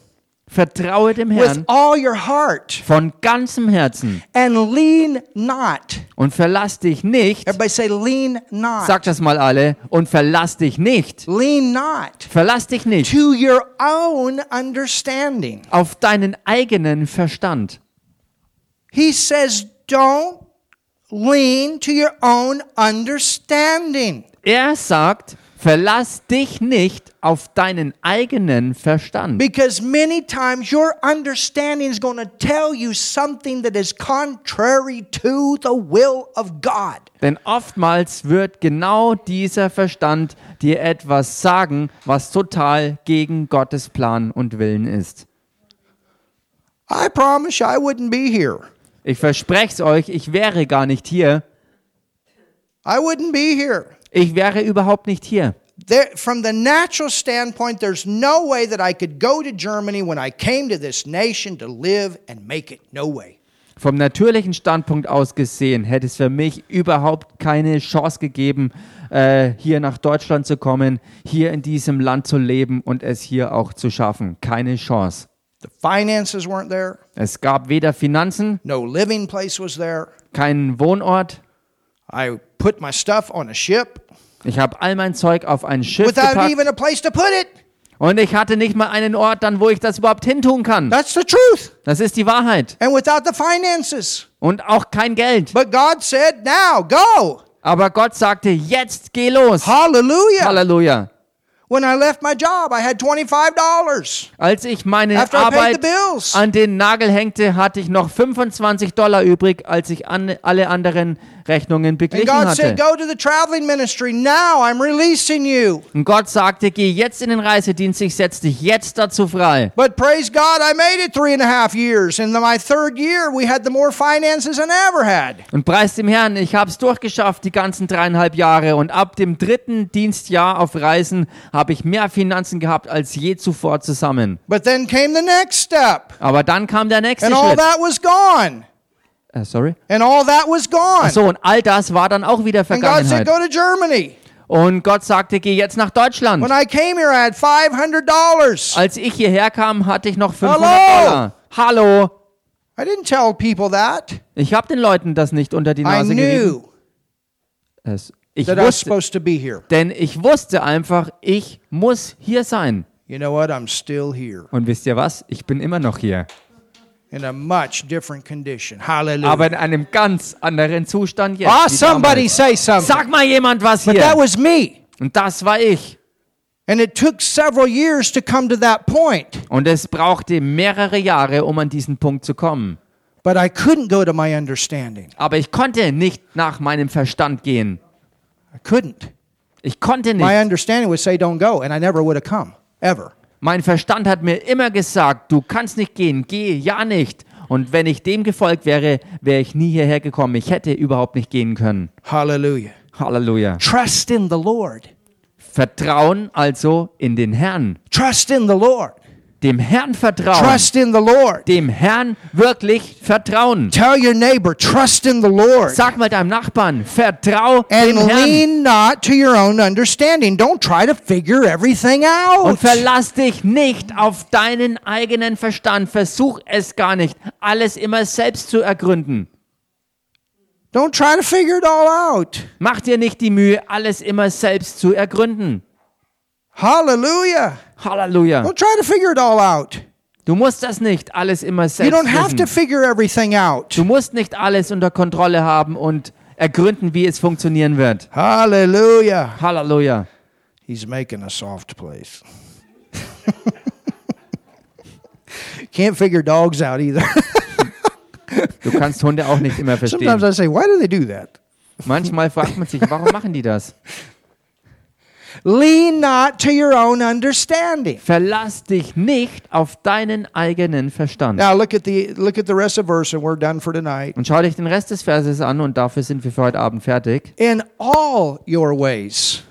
Vertraue dem with Herrn all your heart von ganzem Herzen and lean not. und verlass dich nicht. Everybody say lean not. Sag das mal alle und verlass dich nicht. Lean not Verlass dich nicht to your own understanding. auf deinen eigenen Verstand. He says, don't lean to your own understanding. Er sagt, verlass dich nicht auf deinen eigenen Verstand. Because many times your understanding is going to tell you something that is contrary to the will of God. Denn oftmals wird genau dieser Verstand dir etwas sagen, was total gegen Gottes Plan und Willen ist. I promise I wouldn't be here. Ich verspreche es euch, ich wäre gar nicht hier. I wouldn't be here. Ich wäre überhaupt nicht hier. There, from the natural standpoint, there's no way that I could go to Germany when I came to this nation to live and make it. No way. Vom natürlichen Standpunkt aus gesehen hätte es für mich überhaupt keine Chance gegeben, äh, hier nach Deutschland zu kommen, hier in diesem Land zu leben und es hier auch zu schaffen. Keine Chance. The finances weren't there. Es gab weder Finanzen, No living place was there. keinen Wohnort. I put my stuff on a ship Ich habe all mein Zeug auf ein Schiff without gepackt even a place to put it. und ich hatte nicht mal einen Ort dann, wo ich das überhaupt hintun kann. That's the truth. Das ist die Wahrheit. And without the finances. Und auch kein Geld. But God said, now go. Aber Gott sagte, jetzt geh los. Hallelujah. Halleluja. When I left my job, I had $25. Als ich meine After Arbeit an den Nagel hängte, hatte ich noch 25 Dollar übrig, als ich an, alle anderen Rechnungen And beglichen God said, hatte. go to the traveling ministry. Now I'm releasing you. Und Gott sagte, geh jetzt in den Reisedienst, ich setze dich jetzt dazu frei. But praise God, I made it three and a half years. In my third year, we had the more finances than I ever had. Und preis dem Herrn, ich habe es durchgeschafft, die ganzen dreieinhalb Jahre. Und ab dem dritten Dienstjahr auf Reisen habe ich mehr Finanzen gehabt als je zuvor zusammen. But then came the next step. Aber dann kam der nächste And all Schritt. that was gone. Äh, sorry? And all that was gone. So, und all das war dann auch wieder And God said, Vergangenheit. go to Germany. Und Gott sagte, geh jetzt nach Deutschland. When I came here, I had $500. Als ich hierher kam, hatte ich noch 500 Hallo? Dollar. Hallo. I didn't tell people that. Ich habe den Leuten das nicht unter die I Nase gerieben. knew Es, ich that I was wusste, supposed to be here. denn ich wusste einfach, ich muss hier sein. You know what? I'm still here Und wisst ihr was? Ich bin immer noch hier. In a much different condition. Hallelujah. Aber in einem ganz anderen Zustand jetzt. Ah, wie somebody say something. Sag mal jemand was But that hier. was me. Und das war ich. And it took several years to come to that point. Und es brauchte mehrere Jahre, um an diesen Punkt zu kommen. But I couldn't go to my understanding. Aber ich konnte nicht nach meinem Verstand gehen. I couldn't. Ich konnte My nicht. understanding would say, don't go. And I never would have come, ever. Mein Verstand hat mir immer gesagt, du kannst nicht gehen, geh ja nicht. Und wenn ich dem gefolgt wäre, wäre ich nie hierher gekommen. Ich hätte überhaupt nicht gehen können. Hallelujah. Halleluja. Trust in the Lord. Vertrauen also in den Herrn. Trust in the Lord. Dem Herrn vertrauen. Trust in the Lord. Dem Herrn wirklich vertrauen. Tell your neighbor, trust in the Lord. Sag mal deinem Nachbarn, vertrau And dem Herrn. lean not to your own understanding. Don't try to figure everything Und out. verlass dich nicht auf deinen eigenen Verstand. Versuch es gar nicht, alles immer selbst zu ergründen. Don't try to figure it all out. Mach dir nicht die Mühe, alles immer selbst zu ergründen. Hallelujah. Halleluja. Don't try to figure it all out. Du musst das nicht alles immer You selbst don't have to figure everything out. Du musst nicht alles unter Kontrolle haben und ergründen, wie es funktionieren wird. Hallelujah. Halleluja. He's making a soft place. Can't figure dogs out either. Du kannst Hunde auch nicht immer Sometimes verstehen. I say, why do they do that? Manchmal fragt man sich, warum machen die das? Lean not to your own understanding. Verlass dich nicht auf deinen eigenen Verstand. Now look at the look at the rest of the verse and we're done for tonight. Und schau dich den Rest des Verses an und dafür sind wir für heute Abend fertig. In all your ways.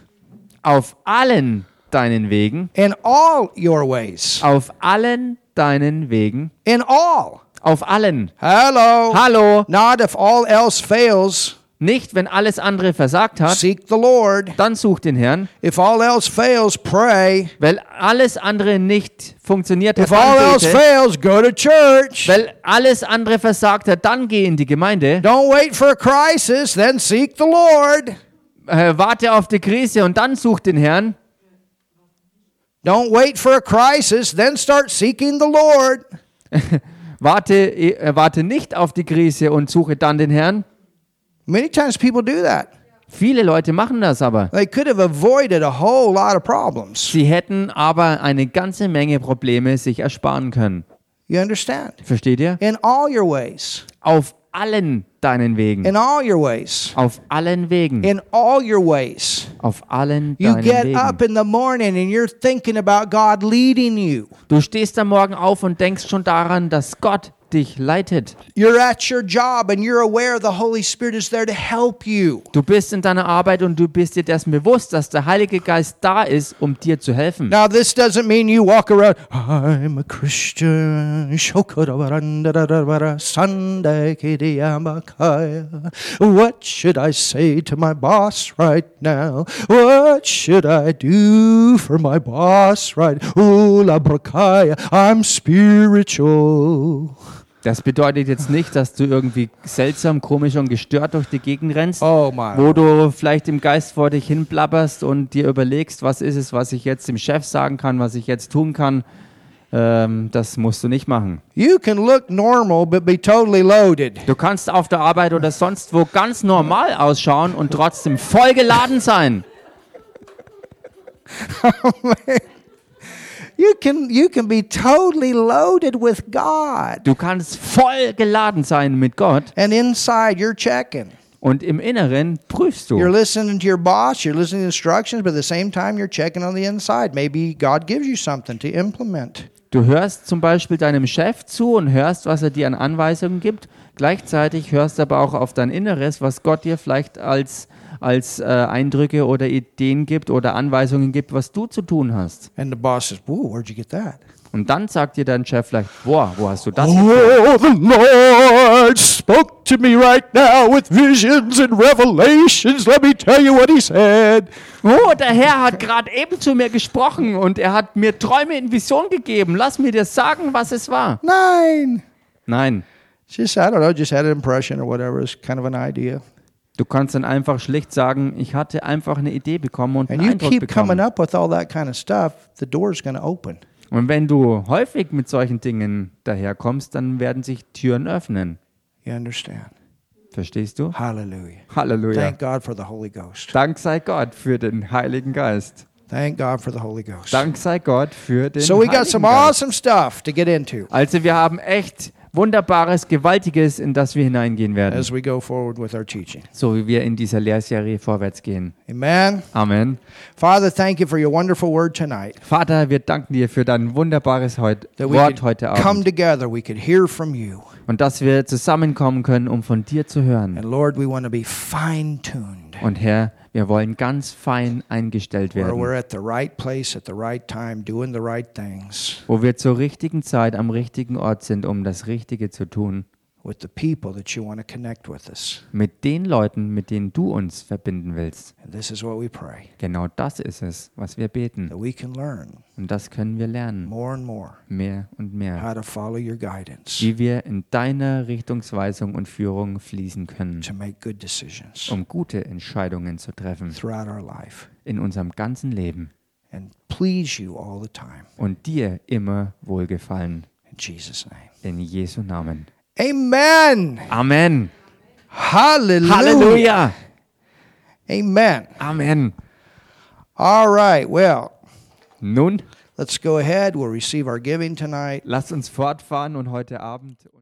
Auf allen deinen Wegen, In all your ways. auf allen deinen Wegen, In all. auf allen. Hello. Hallo, Not if all else fails, nicht wenn alles andere versagt hat, seek the Lord. dann such den Herrn. If all else fails, pray. Weil alles andere nicht funktioniert hat, If all dann else fails, go to church. Weil alles andere versagt hat, dann geh in die Gemeinde. Don't wait for a crisis, then seek the Lord. Äh, warte auf die Krise und dann such den Herrn. Don't wait for a crisis, then start seeking the Lord. Warte, äh, warte nicht auf die Krise und suche dann den Herrn. Many times people do that. Viele Leute machen das aber. They could have avoided a whole lot of problems. Sie hätten aber eine ganze Menge Probleme sich ersparen können. You understand? Versteht ihr? In all your ways. Auf allen deinen Wegen. In all your ways. Auf allen Wegen. In all your ways. Auf allen You deinen get up Wegen. in the morning and you're thinking about God leading you. Du stehst am Morgen auf und denkst schon daran, dass Gott dich leitet. You're at your job and you're aware the Holy Spirit is there to help you. Du bist in deiner Arbeit und du bist dir dessen bewusst, dass der Heilige Geist da ist, um dir zu helfen. Now, this doesn't mean you walk around, I'm a Christian. Sunday, What should I say to my boss right now? What should I do for my boss right? Oh, la I'm spiritual. Das bedeutet jetzt nicht, dass du irgendwie seltsam, komisch und gestört durch die Gegend rennst, Oh, wo du vielleicht im Geist vor dich hin blabberst und dir überlegst, was ist es, was ich jetzt dem Chef sagen kann, was ich jetzt tun kann. Ähm, das musst du nicht machen. You can look normal but be totally loaded. Du kannst auf der Arbeit oder sonst wo ganz normal ausschauen und trotzdem voll geladen sein. You can you can be totally loaded with God. Du kannst voll geladen sein mit Gott And inside you're checking. und im Inneren prüfst You're du. listening to your boss, you're listening to instructions, but at the same time you're checking on the inside. Maybe God gives you something to implement. Du hörst zum Beispiel deinem Chef zu und hörst, was er dir an Anweisungen gibt. Gleichzeitig hörst du aber auch auf dein Inneres, was Gott dir vielleicht als, als äh, Eindrücke oder Ideen gibt oder Anweisungen gibt, was du zu tun hast. And the boss says, Whoa, where'd you get that? Und dann sagt dir dein Chef vielleicht, boah, wo hast du das? Oh, the Lord spoke to me right now with visions and revelations. Let me tell you what he said. Oh, der Herr hat gerade eben zu mir gesprochen und er hat mir Träume in Vision gegeben. Lass mir dir sagen, was es war. Nine. Nein, Just, I don't know, just had an impression or whatever. It's kind of an idea. du kannst dann einfach schlicht sagen, ich hatte einfach eine Idee bekommen und And einen you Eindruck keep coming bekommen. up with all that kind of stuff, the door's going to open. Und wenn du häufig mit solchen Dingen daherkommst, dann werden sich Türen öffnen. You understand? Verstehst du? Hallelujah. Halleluja. Thank God for the Holy Ghost. Dank sei Gott für den Heiligen Geist. Thank God for the Holy Ghost. Dank sei Gott für den So we got Heiligen some Geist. awesome stuff to get into. Also wir haben echt Wunderbares, Gewaltiges, in das wir hineingehen werden, as we go forward with our teaching. so wie wir in dieser Lehrserie vorwärts gehen. Amen. Amen. Father, thank you for your wonderful word tonight. Vater, wir danken dir für dein wunderbares heut That we Wort could heute come Abend together, we could hear from you. und dass wir zusammenkommen können, um von dir zu hören. And Lord, we want to be fine tuned. Und Herr, wir wollen ganz fein eingestellt werden, wo wir zur richtigen Zeit am richtigen Ort sind, um das Richtige zu tun. With the people that you want to connect with us. Mit den Leuten, mit denen du uns verbinden willst. And this is what we pray Genau das ist es, was wir beten. that we can learn Und das können wir lernen. more and more Mehr und mehr. how to follow your guidance Wie wir in deiner Richtungsweisung und Führung fließen können, to make good decisions um gute Entscheidungen zu treffen throughout our life in unserem ganzen Leben and please you all the time. und dir immer wohlgefallen. In Jesus' name. In Jesu Namen. Amen. Amen. Hallelujah. Halleluja. Amen. Amen. All right. Well, Nun, let's go ahead. We'll receive our giving tonight. lasst uns fortfahren und heute Abend.